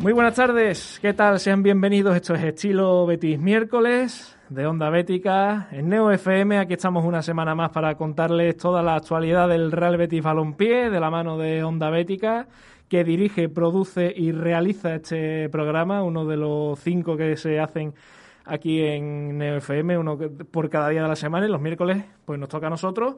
Muy buenas tardes, ¿qué tal? Sean bienvenidos. Esto es Estilo Betis miércoles de Onda Bética en Neo FM. Aquí estamos una semana más para contarles toda la actualidad del Real Betis Balompié de la mano de Onda Bética, que dirige, produce y realiza este programa, uno de los cinco que se hacen aquí en Neo FM, uno por cada día de la semana. Y los miércoles, pues nos toca a nosotros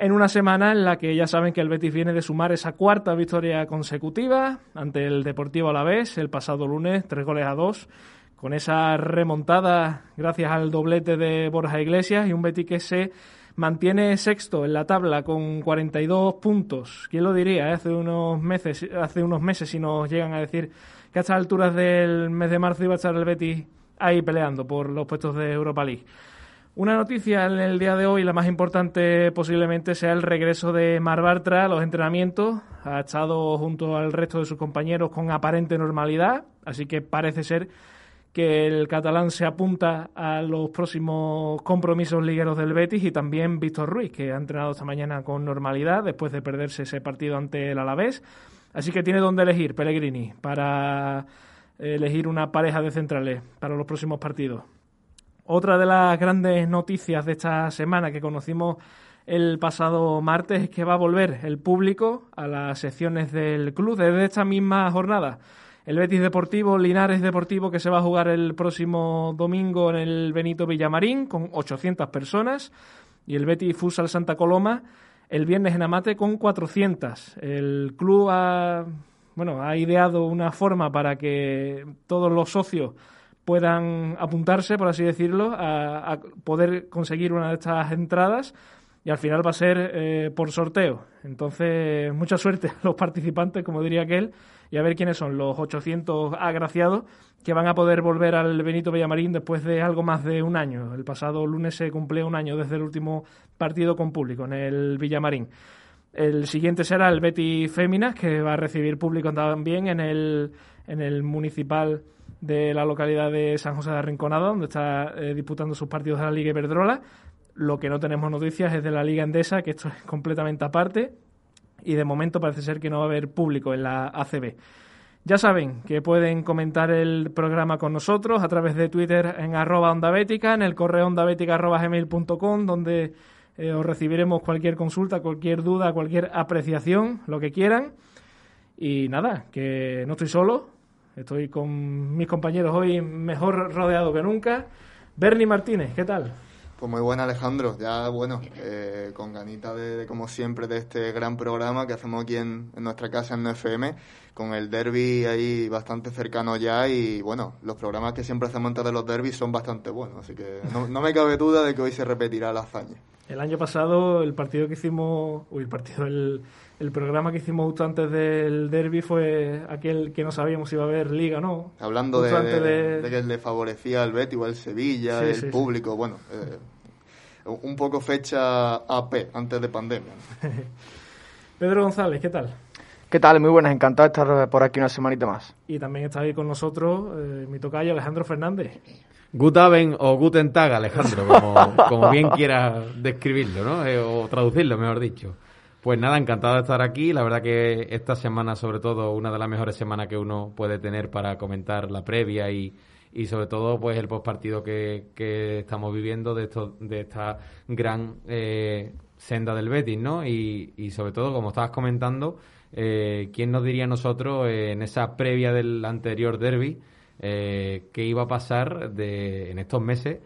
en una semana en la que ya saben que el Betis viene de sumar esa cuarta victoria consecutiva ante el Deportivo Alavés el pasado lunes, tres goles a dos, con esa remontada gracias al doblete de Borja Iglesias y un Betis que se mantiene sexto en la tabla con 42 puntos. ¿Quién lo diría? eh? Hace unos meses, hace unos meses si nos llegan a decir que a estas alturas del mes de marzo iba a estar el Betis ahí peleando por los puestos de Europa League. Una noticia en el día de hoy, la más importante posiblemente sea el regreso de Mar Bartra a los entrenamientos. Ha estado junto al resto de sus compañeros con aparente normalidad, así que parece ser que el catalán se apunta a los próximos compromisos ligueros del Betis y también Víctor Ruiz, que ha entrenado esta mañana con normalidad después de perderse ese partido ante el Alavés. Así que tiene donde elegir Pellegrini para elegir una pareja de centrales para los próximos partidos. Otra de las grandes noticias de esta semana que conocimos el pasado martes es que va a volver el público a las secciones del club desde esta misma jornada. El Betis Deportivo, Linares Deportivo, que se va a jugar el próximo domingo en el Benito Villamarín con 800 personas. Y el Betis Futsal Santa Coloma el viernes en Amate con 400. El club ha, bueno, ha ideado una forma para que todos los socios puedan apuntarse, por así decirlo, a, poder conseguir una de estas entradas y al final va a ser eh, por sorteo. Entonces, mucha suerte a los participantes, como diría aquel, y a ver quiénes son los 800 agraciados que van a poder volver al Benito Villamarín después de algo más de un año. El pasado lunes se cumplió un año desde el último partido con público en el Villamarín. El siguiente será el Betis Féminas, que va a recibir público también en el, en el municipal de la localidad de San José de Arrinconada, donde está eh, disputando sus partidos de la Liga Iberdrola. Lo que no tenemos noticias es de la Liga Endesa, que esto es completamente aparte. Y de momento parece ser que no va a haber público en la ACB. Ya saben que pueden comentar el programa con nosotros a través de Twitter en arroba onda bética, en el correo ondabética donde eh, os recibiremos cualquier consulta, cualquier duda, cualquier apreciación, lo que quieran. Y nada, que no estoy solo, estoy con mis compañeros hoy mejor rodeado que nunca. Bernie Martínez, ¿qué tal? Pues muy buena Alejandro, ya bueno, eh, con ganita de, de, como siempre de este gran programa que hacemos aquí en, en nuestra casa en FM, con el derby ahí bastante cercano ya y bueno, los programas que siempre hacemos antes de los derbis son bastante buenos, así que no, no me cabe duda de que hoy se repetirá la hazaña. El año pasado el partido que hicimos, uy, el partido, el, el programa que hicimos justo antes del derby fue aquel que no sabíamos si iba a haber liga o no. Hablando de, que le favorecía al Betis o al Sevilla, Sí, el sí, sí. público, bueno, eh, un poco fecha AP, antes de pandemia. Pedro González, ¿qué tal? ¿Qué tal? Muy buenas, encantado de estar por aquí una semanita más. Y también está ahí con nosotros eh, mi tocayo Alejandro Fernández. Gutaben o Guten Tag, Alejandro, como, como bien quieras describirlo, ¿no? Eh, o traducirlo, mejor dicho. Pues nada, encantado de estar aquí. La verdad que esta semana, sobre todo, una de las mejores semanas que uno puede tener para comentar la previa y, y sobre todo, pues el postpartido que, que estamos viviendo de, esto, de esta gran eh, senda del Betis, ¿no? Y, y sobre todo, como estabas comentando, eh, ¿quién nos diría a nosotros eh, en esa previa del anterior derby? Eh, qué iba a pasar de, en estos meses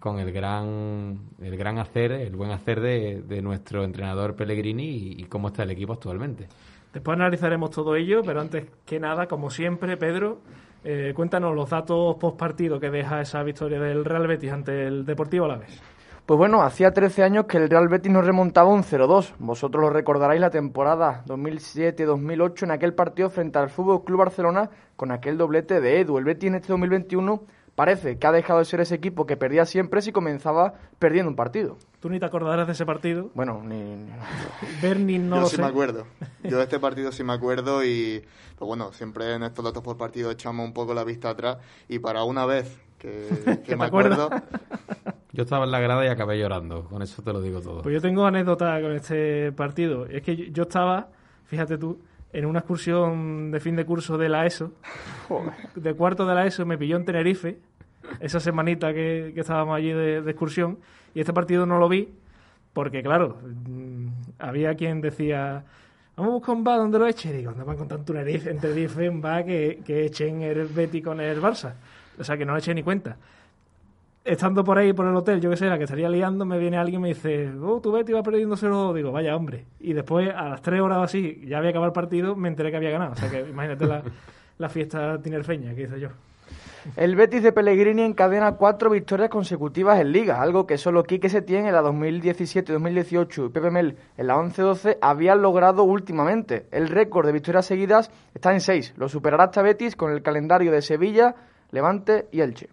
con el gran el gran hacer, el buen hacer de, de nuestro entrenador Pellegrini y, y cómo está el equipo actualmente. Después analizaremos todo ello, pero antes que nada, como siempre, Pedro, eh, cuéntanos los datos post partido que deja esa victoria del Real Betis ante el Deportivo Alavés. Pues bueno, hacía 13 años que el Real Betis nos remontaba un 0-2. Vosotros lo recordaréis la temporada 2007-2008 en aquel partido frente al Fútbol Club Barcelona con aquel doblete de Edu. El Betis en este 2021 parece que ha dejado de ser ese equipo que perdía siempre si comenzaba perdiendo un partido. Tú ni te acordarás de ese partido. Bueno, ni... Berni no Yo lo sí sé. me acuerdo. Yo de este partido sí me acuerdo y, pues bueno, siempre en estos datos por partido echamos un poco la vista atrás y para una vez que, me acuerdas? acuerdo, Yo estaba en la grada y acabé llorando. Con eso te lo digo todo. Pues yo tengo anécdota con este partido. Es que yo- estaba, fíjate tú, en una excursión de fin de curso de la ESO. De cuarto de la ESO me pilló en Tenerife, esa semanita que, que estábamos allí de, de excursión. Y este partido no lo vi porque, claro, mm, había quien decía... Vamos a buscar un bar donde lo eche. Y digo, ¿dónde van con tanto Tenerife, en Tenerife un bar que, que echen el Betty con el Barça? O sea, que no le eché ni cuenta estando por ahí por el hotel, yo qué sé, la que estaría liando, me viene alguien y me dice, oh, tu Betty va perdiendo 0 Digo, vaya hombre. Y después, a las 3 horas o así, ya había acabado el partido, me enteré que había ganado. O sea que imagínate la, la fiesta tinerfeña que hice yo. El Betis de Pellegrini encadena cuatro victorias consecutivas en Liga, algo que solo Quique Setién en la 2017-2018 y Pepe Mel en la 11-12 habían logrado últimamente. El récord de victorias seguidas está en seis. Lo superará hasta Betis con el calendario de Sevilla, Levante y Elche.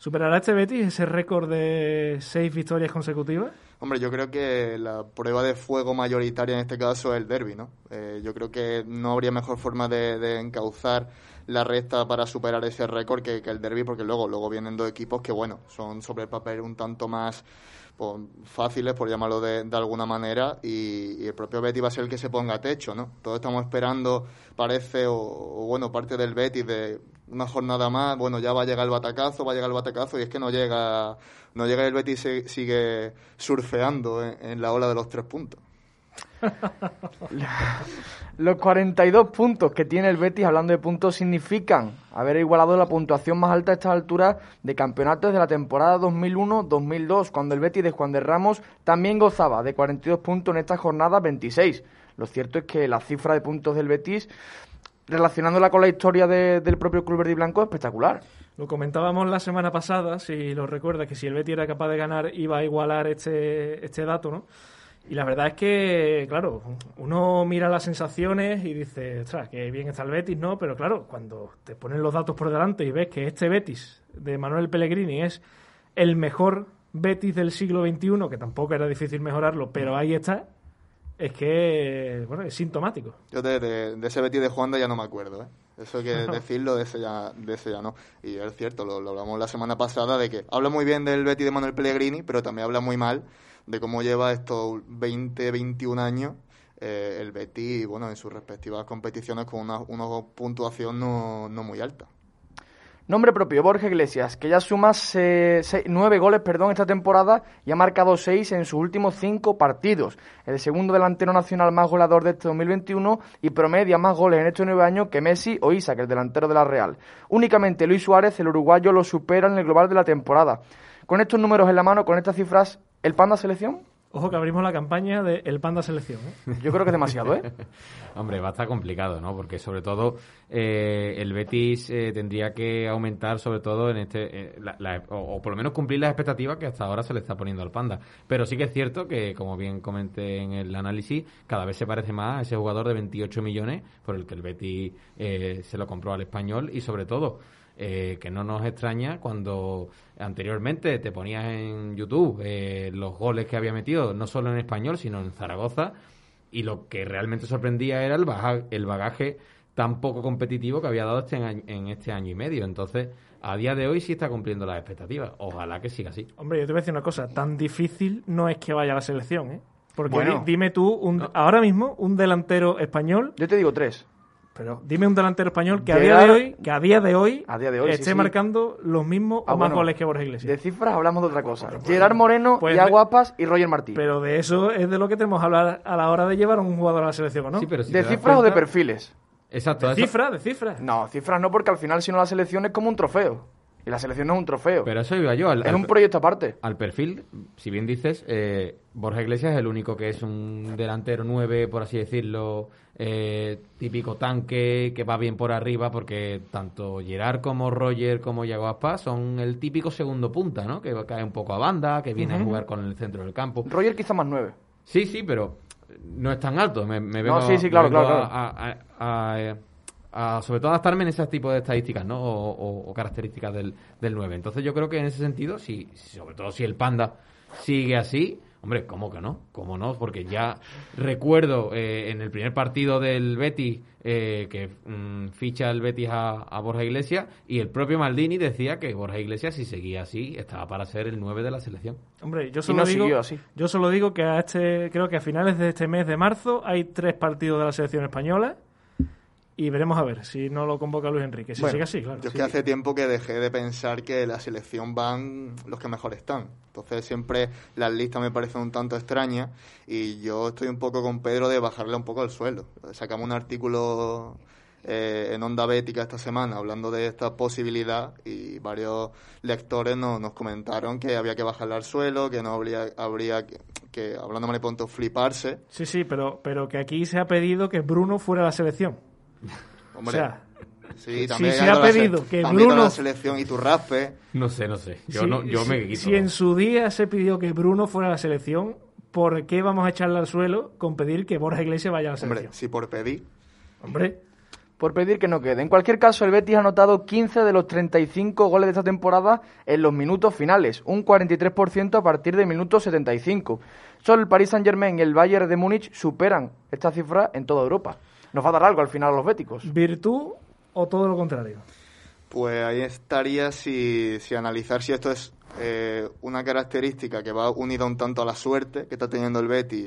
¿Superará este Betis ese récord de 6 victorias consecutivas? hombre, yo creo que la prueba de fuego mayoritaria en este caso es el derby, ¿no? Eh, yo creo que no habría mejor forma de, encauzar la recta para superar ese récord que, el derby, porque luego, luego vienen dos equipos que, bueno, son sobre el papel un tanto más pues, fáciles, por llamarlo de, de alguna manera, y, y el propio Betis va a ser el que se ponga a techo, ¿no? Todos estamos esperando, parece, o, o, bueno, parte del Betis de una jornada más, bueno, ya va a llegar el batacazo, va a llegar el batacazo, y es que no llega, no llega el Betis sigue surfeando en, en la ola de los tres puntos. Los 42 puntos que tiene el Betis, hablando de puntos, significan haber igualado la puntuación más alta a estas alturas de campeonatos de la temporada 2001-2002, cuando el Betis de Juan de Ramos también gozaba de 42 puntos en esta jornada 26. Lo cierto es que la cifra de puntos del Betis, relacionándola con la historia de- del propio Club Verde y Blanco, es espectacular. Lo comentábamos la semana pasada, si lo recuerdas, que si el Betis era capaz de ganar iba a igualar este, este dato, ¿no? Y la verdad es que, claro, uno mira las sensaciones y dice, ostras, que bien está el Betis, ¿no? Pero claro, cuando te ponen los datos por delante y ves que este Betis de Manuel Pellegrini es el mejor Betis del siglo XXI, que tampoco era difícil mejorarlo, pero ahí está, es que, bueno, es sintomático. Yo de, de- de ese Betis de Juanda ya no me acuerdo, ¿eh? Eso hay que decirlo, de ese ya, de ese ya no. Y es cierto, lo, lo hablamos la semana pasada, de que habla muy bien del Betis de Manuel Pellegrini, pero también habla muy mal de cómo lleva estos 20, 21 años eh, el Betis, bueno, en sus respectivas competiciones con una, una puntuación no, no muy alta. Nombre propio, Borja Iglesias, que ya suma nueve goles perdón, esta temporada y ha marcado seis en sus últimos cinco partidos. El segundo delantero nacional más goleador de este 2021 y promedia más goles en estos nueve años que Messi o Isaac, el delantero de la Real. Únicamente Luis Suárez, el uruguayo, lo supera en el global de la temporada. Con estos números en la mano, con estas cifras, ¿el Panda Selección? Ojo que abrimos la campaña de El Panda Selección, ¿eh? Yo creo que es demasiado, ¿eh? Hombre, va a estar complicado, ¿no? Porque sobre todo eh, el Betis eh, tendría que aumentar, sobre todo en este, eh, la- la- o, o por lo menos cumplir las expectativas que hasta ahora se le está poniendo al Panda. Pero sí que es cierto que, como bien comenté en el análisis, cada vez se parece más a ese jugador de 28 millones por el que el Betis eh, se lo compró al español y sobre todo eh, que no nos extraña cuando anteriormente te ponías en YouTube eh, los goles que había metido, no solo en español, sino en Zaragoza, y lo que realmente sorprendía era el, baja- el bagaje tan poco competitivo que había dado este año- en este año y medio. Entonces, a día de hoy sí está cumpliendo las expectativas. Ojalá que siga así. Hombre, yo te voy a decir una cosa, tan difícil no es que vaya a la selección, ¿eh? Porque Bueno. dime tú, un- ahora mismo, un delantero español, Yo te digo tres. Pero dime un delantero español que a día de hoy, que a día de hoy, A día de hoy, sí, esté sí. marcando los mismos Ah, o más bueno. goles que Borja Iglesias. De cifras hablamos de otra cosa. Gerard Moreno, pues ya Guapas y Roger Martí. Pero de eso es de lo que tenemos que hablar a la hora de llevar a un jugador a la selección, ¿o ¿no? Sí, pero si ¿De cifras o de perfiles? Exacto. de cifras, de cifras. No, cifras no, porque al final si no la selección es como un trofeo. Y la selección no es un trofeo. Pero eso iba yo. Al, es un proyecto aparte. al perfil, si bien dices, eh, Borja Iglesias es el único que es un delantero 9, por así decirlo, eh, típico tanque, que va bien por arriba, porque tanto Gerard como Roger como Yago Aspas son el típico segundo punta, ¿no? Que cae un poco a banda, que viene a jugar con el centro del campo. Roger quizá más nueve. Sí, sí, pero no es tan alto. Me, me No, vengo, sí, sí, claro, vengo claro, a- a- a- a- sobre todo adaptarme en ese tipo de estadísticas, ¿no? O, o- o características del, del 9. Entonces yo creo que en ese sentido, si, si- sobre todo si el Panda sigue así, hombre, ¿cómo que no? ¿Cómo no? Porque ya recuerdo eh, en el primer partido del Betis eh, que mm, ficha el Betis a, a Borja Iglesias y el propio Maldini decía que Borja Iglesias si seguía así estaba para ser el 9 de la selección. Hombre, yo solo no digo, así. yo solo digo que a este, creo que a finales de este mes de marzo hay tres partidos de la selección española y veremos a ver si no lo convoca Luis Enrique. Si Bueno, sigue así, claro. Yo es Sí. que hace tiempo que dejé de pensar que la selección van los que mejor están. Entonces siempre las listas me parecen un tanto extrañas y yo estoy un poco con Pedro de bajarle un poco el sueldo. Sacamos un artículo eh, en Onda Bética esta semana hablando de esta posibilidad y varios lectores nos, nos comentaron que había que bajarle al suelo, que no habría, habría que, que hablando mal y pronto, fliparse. Sí, sí, pero, pero que aquí se ha pedido que Bruno fuera a la selección. Hombre, o sea, sí, si se ha pedido que Bruno- la selección y tu raspe. No sé, no sé. Yo si, no, yo me quito. si en su día se pidió que Bruno fuera a la selección, ¿por qué vamos a echarle al suelo con pedir que Borja Iglesias vaya a la Hombre, selección? si por pedir. Hombre, Por pedir que no quede. En cualquier caso, el Betis ha anotado 15 de los 35 goles de esta temporada en los minutos finales, un 43% a partir de minutos 75. Solo el Paris Saint-Germain y el Bayern de Múnich superan esta cifra en toda Europa. Nos va a dar algo al final a los béticos. ¿virtud o todo lo contrario? Pues ahí estaría si, si analizar si esto es eh, una característica que va unida un tanto a la suerte que está teniendo el Betty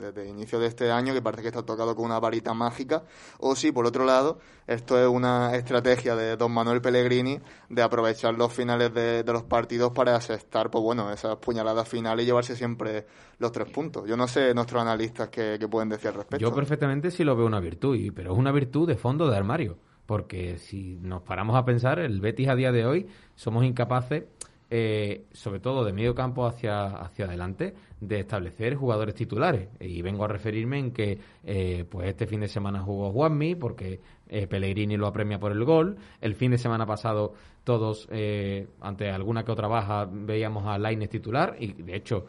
desde inicio de este año, que parece que está tocado con una varita mágica, o si, por otro lado, esto es una estrategia de don Manuel Pellegrini de aprovechar los finales de, los partidos para asestar, pues bueno, esas puñaladas finales y llevarse siempre los tres puntos. Yo no sé nuestros analistas qué, qué pueden decir al respecto. Yo perfectamente sí lo veo una virtud, pero es una virtud de fondo de armario. Porque si nos paramos a pensar, el Betis a día de hoy somos incapaces, eh, sobre todo de medio campo hacia, hacia adelante, de establecer jugadores titulares. Y vengo a referirme en que eh, pues este fin de semana jugó Juanmi, porque eh, Pellegrini lo apremia por el gol. El fin de semana pasado todos, eh, ante alguna que otra baja, veíamos a Lainez titular, y de hecho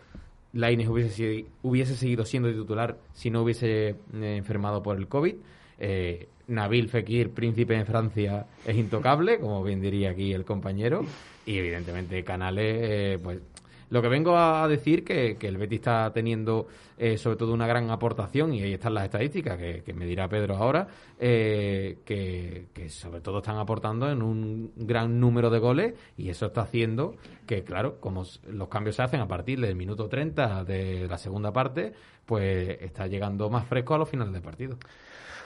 Lainez hubiese, hubiese seguido siendo titular si no hubiese eh, enfermado por el COVID. Nabil Fekir, príncipe en Francia, es intocable, como bien diría aquí el compañero. Y evidentemente Canales, eh, pues lo que vengo a decir que, que el Betis está teniendo eh, sobre todo una gran aportación, y ahí están las estadísticas que, que me dirá Pedro ahora, eh, que, que sobre todo están aportando en un gran número de goles y eso está haciendo que, claro, como los cambios se hacen a partir del minuto 30 de la segunda parte, pues está llegando más fresco a los finales del partido.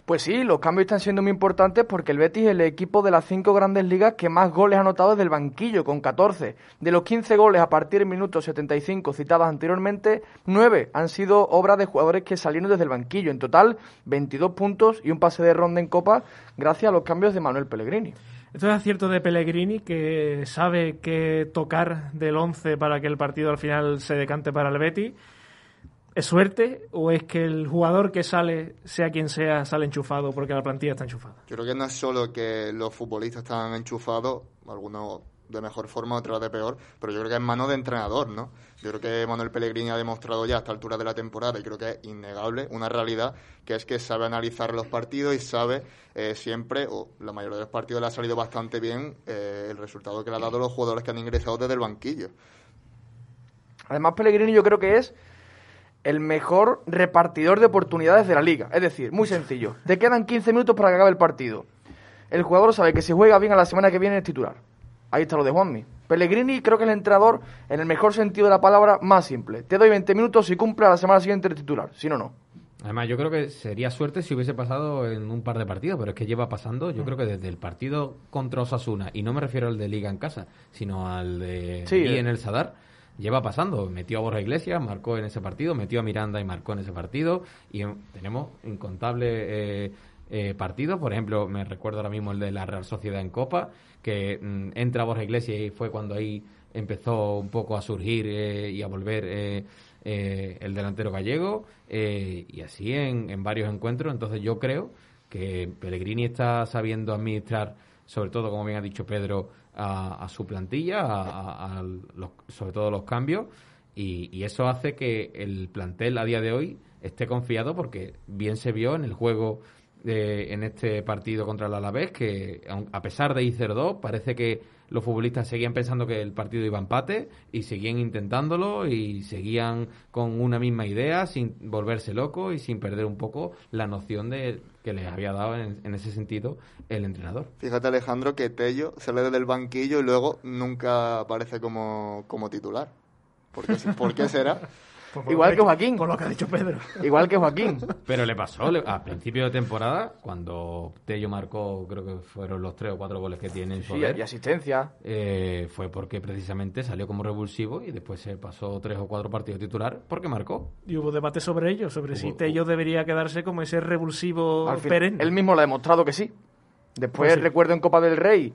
Pues sí, los cambios están siendo muy importantes porque el Betis es el equipo de las cinco grandes ligas que más goles ha anotado desde el banquillo, con 14. De los 15 goles a partir del minuto 75 citados anteriormente, 9 han sido obra de jugadores que salieron desde el banquillo. En total, 22 puntos y un pase de ronda en Copa gracias a los cambios de Manuel Pellegrini. Esto es acierto de Pellegrini, que sabe qué tocar del 11 para que el partido al final se decante para el Betis. ¿Es suerte o es que el jugador que sale, sea quien sea, sale enchufado porque la plantilla está enchufada? Yo creo que no es solo que los futbolistas están enchufados, algunos de mejor forma, otros de peor, pero yo creo que es mano de entrenador, ¿no? Yo creo que Manuel Pellegrini ha demostrado ya a esta altura de la temporada, y creo que es innegable, una realidad, que es que sabe analizar los partidos y sabe eh, siempre, o la mayoría de los partidos le ha salido bastante bien eh, el resultado que le ha dado los jugadores que han ingresado desde el banquillo. Además, Pellegrini yo creo que es el mejor repartidor de oportunidades de la liga. Es decir, muy sencillo. Te quedan 15 minutos para que acabe el partido. El jugador sabe que si juega bien a la semana que viene es titular. Ahí está lo de Juanmi. Pellegrini creo que es el entrenador, en el mejor sentido de la palabra, más simple. Te doy 20 minutos y cumple a la semana siguiente el titular. Si no, no. Además, yo creo que sería suerte si hubiese pasado en un par de partidos, pero es que lleva pasando, yo creo que desde el partido contra Osasuna, y no me refiero al de Liga en casa, sino al de Sí, aquí eh. en el Sadar, lleva pasando. Metió a Borja Iglesias, marcó en ese partido, metió a Miranda y marcó en ese partido, y tenemos incontables eh, eh, partidos. Por ejemplo, me recuerdo ahora mismo el de la Real Sociedad en Copa, que mm, entra Borja Iglesias y fue cuando ahí empezó un poco a surgir eh, y a volver el delantero gallego y así en varios encuentros. Entonces yo creo que Pellegrini está sabiendo administrar, sobre todo, como bien ha dicho Pedro, a, a su plantilla, a, los- sobre todo los cambios, y, y eso hace que el plantel a día de hoy esté confiado porque bien se vio en el juego eh, en este partido contra el Alavés que a pesar de ir 0-2 parece que los futbolistas seguían pensando que el partido iba a empate y seguían intentándolo y seguían con una misma idea sin volverse locos y sin perder un poco la noción de que les había dado en, en ese sentido el entrenador. Fíjate, Alejandro, que Tello sale desde el banquillo y luego nunca aparece como, como titular. ¿Por qué, ¿Por qué será? Pues por Igual que Joaquín. Por lo que ha dicho Pedro. Igual que Joaquín. Pero le pasó le- a principio de temporada, cuando Tello marcó, creo que fueron los tres o cuatro goles que tiene en su Sí, y asistencia. eh, fue porque precisamente salió como revulsivo y después se pasó tres o cuatro partidos titular porque marcó. Y hubo debate sobre ello, sobre si Hubo- Tello debería quedarse como ese revulsivo Al fin- perenne. él mismo lo ha demostrado que sí. Después Pues sí. recuerdo en Copa del Rey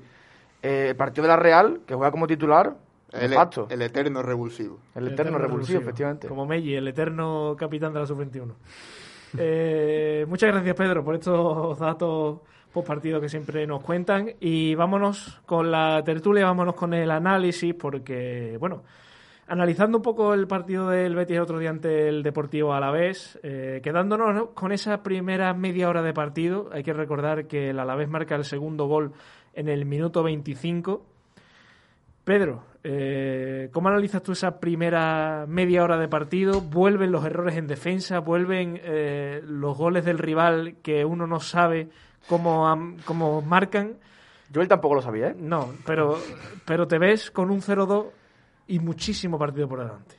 eh, el partido de la Real, que juega como titular, El, facto. el eterno revulsivo. El, eterno revulsivo, efectivamente. Como Melli, el eterno capitán de la sub-21. Eh, muchas gracias, Pedro, por estos datos post partido que siempre nos cuentan. Y vámonos con la tertulia, vámonos con el análisis, porque, bueno, analizando un poco el partido del Betis el otro día ante el Deportivo Alavés, eh, quedándonos ¿no? con esa primera media hora de partido, hay que recordar que el Alavés marca el segundo gol en el minuto 25. Pedro, eh, ¿cómo analizas tú esa primera media hora de partido? ¿Vuelven los errores en defensa? ¿Vuelven eh, los goles del rival que uno no sabe cómo, cómo marcan? Yo él tampoco lo sabía, ¿eh? No, pero, pero te ves con un 0-2 y muchísimo partido por delante.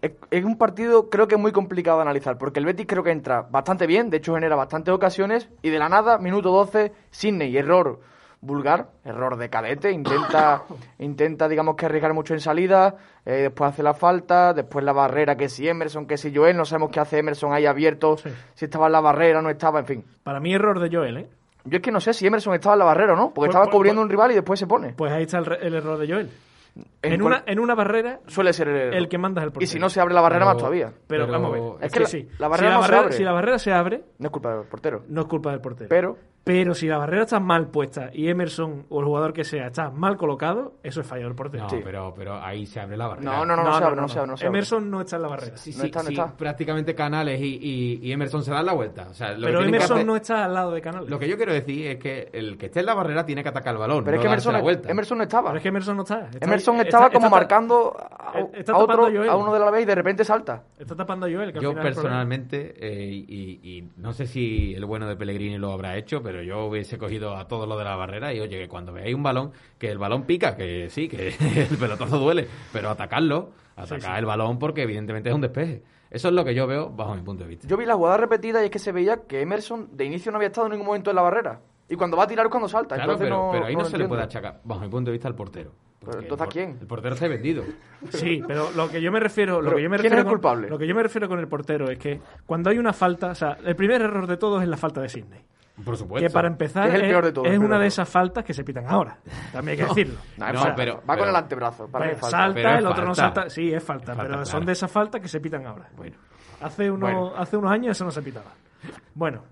Es, es un partido creo que muy complicado de analizar, porque el Betis creo que entra bastante bien, de hecho genera bastantes ocasiones, y de la nada, minuto 12, Sidney, error vulgar, error de cadete, intenta, intenta digamos que arriesgar mucho en salida, eh, después hace la falta, después la barrera, que si Emerson, que si Joel, no sabemos qué hace Emerson ahí abierto, Sí. si estaba en la barrera, no estaba, en fin. Para mí, error de Joel, ¿eh? Yo es que no sé si Emerson estaba en la barrera o no, porque Pues- estaba pues- cubriendo pues- un rival y después se pone. Pues ahí está el, re- el error de Joel. En una, en una barrera, Suele ser el, el que manda es el Y portero. si no se abre la barrera, más todavía. Pero, Pero vamos a ver. es que la- sí. la barrera si, no la se barrera, abre. si la barrera se abre, No es culpa del portero. no es culpa del portero. Pero Pero si la barrera está mal puesta y Emerson o el jugador que sea está mal colocado, eso es fallo del portero. No, Sí. pero, pero ahí se abre la barrera. No, no, no, no, se abre, no se abre, no se abre. Emerson no está en la barrera. Sí, No sí, está, no sí, está. prácticamente Canales y, y- y Emerson se dan la vuelta. O sea, lo que pero que Emerson hacer- no está al lado de Canales. Lo que yo quiero decir es que el que esté en la barrera tiene que atacar el balón, Pero no es que Emerson, la vuelta. Emerson no estaba. Pero es que Emerson no está. Está- Emerson estaba está- como está- marcando a, está a otro, a uno de la vez y de repente salta. Está tapando a Joel. Que al Yo personalmente, eh, y, y no sé si el bueno de Pellegrini lo habrá hecho, pero yo hubiese cogido a todos los de la barrera y oye, que cuando veáis un balón, que el balón pica, que sí, que el pelotazo duele, pero atacarlo, atacar Sí, sí. el balón porque evidentemente es un despeje. Eso es lo que yo veo bajo mi punto de vista. Yo vi la jugada repetida y es que se veía que Emerson de inicio no había estado en ningún momento en la barrera. Y cuando va a tirar es cuando salta. Claro, entonces pero, no, pero ahí no, lo se le puede achacar, bajo mi punto de vista, al portero. Pero entonces, ¿a quién? El portero se ha vendido. Sí, pero lo que yo me refiero, lo Pero, que yo me ¿quién es refiero el con- culpable? Lo que yo me refiero con el portero es que cuando hay una falta, o sea, el primer error de todos es la falta de Sidney. Por supuesto. Que para empezar Es el peor de todos, es el peor una de esas faltas que se pitan ahora. También hay que decirlo. No, es No, falta. pero- va con pero- el antebrazo. Para Pues falta. salta, Pero el otro no salta. Sí, es falta, Es falta, pero son claro. de esas faltas que se pitan ahora. Bueno, Hace, uno, Bueno. hace unos años eso no se pitaba. Bueno,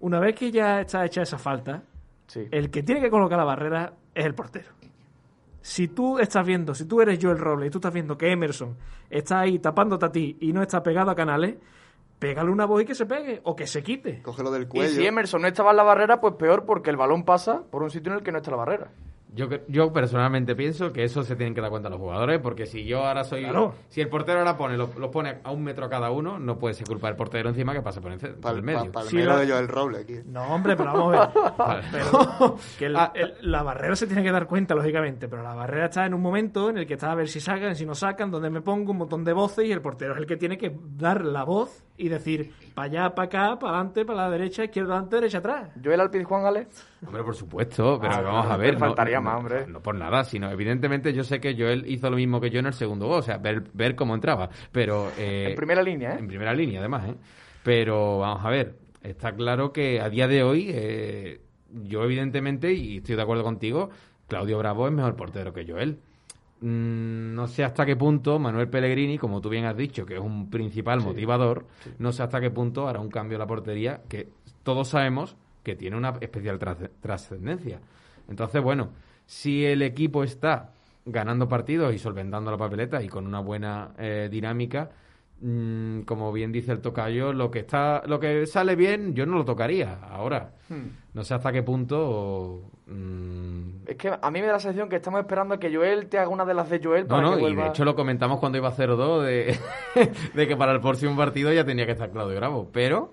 una vez que ya está hecha esa falta, Sí. el que tiene que colocar la barrera es el portero. Si tú estás viendo, si tú eres Joel Robles y tú estás viendo que Emerson está ahí tapándote a ti y no está pegado a canales, pégale una voz y que se pegue o que se quite. Cógelo del Y cuello. si Emerson no estaba en la barrera, pues peor porque el balón pasa por un sitio en el que no está la barrera. Yo, yo personalmente pienso que eso se tienen que dar cuenta los jugadores, porque si yo ahora soy. Claro. Si el portero ahora pone, los los pone a un metro cada uno, no puede ser culpa del portero encima que pase por, ence- por Para el medio. el Sí, de Joel Robles aquí. No, hombre, pero vamos a ver. Vale. Pero que el- Ah, el- la barrera se tiene que dar cuenta, lógicamente, pero la barrera está en un momento en el que está a ver si sacan, si no sacan, dónde me pongo, un montón de voces y el portero es el que tiene que dar la voz y decir para allá, para acá, para adelante, para la derecha, izquierda, adelante, derecha, atrás. Joel Alpiz Juan Gale. Hombre, por supuesto, pero Ah, vamos a ver. me hombre. No, por nada, sino evidentemente yo sé que Joel hizo lo mismo que yo en el segundo gol, o sea, ver, ver cómo entraba. Pero. eh, En primera línea, ¿eh? En primera línea, además, ¿eh? Pero vamos a ver. Está claro que a día de hoy, eh, yo evidentemente, y estoy de acuerdo contigo, Claudio Bravo es mejor portero que Joel. Mm, no sé hasta qué punto Manuel Pellegrini, como tú bien has dicho, que es un principal motivador, no sé hasta qué punto hará un cambio en la portería que todos sabemos que tiene una especial trasce- trascendencia. Entonces, bueno, si el equipo está ganando partidos y solventando la papeleta y con una buena eh, dinámica, mm, como bien dice el tocayo, lo que está, lo que sale bien, yo no lo tocaría ahora. No sé hasta qué punto. mm, Es que a mí me da la sensación que estamos esperando a que Joel te haga una de las de Joel no, para no, que y de hecho lo comentamos cuando iba 0-2 de, de que para el próximo partido ya tenía que estar Claudio Bravo, pero...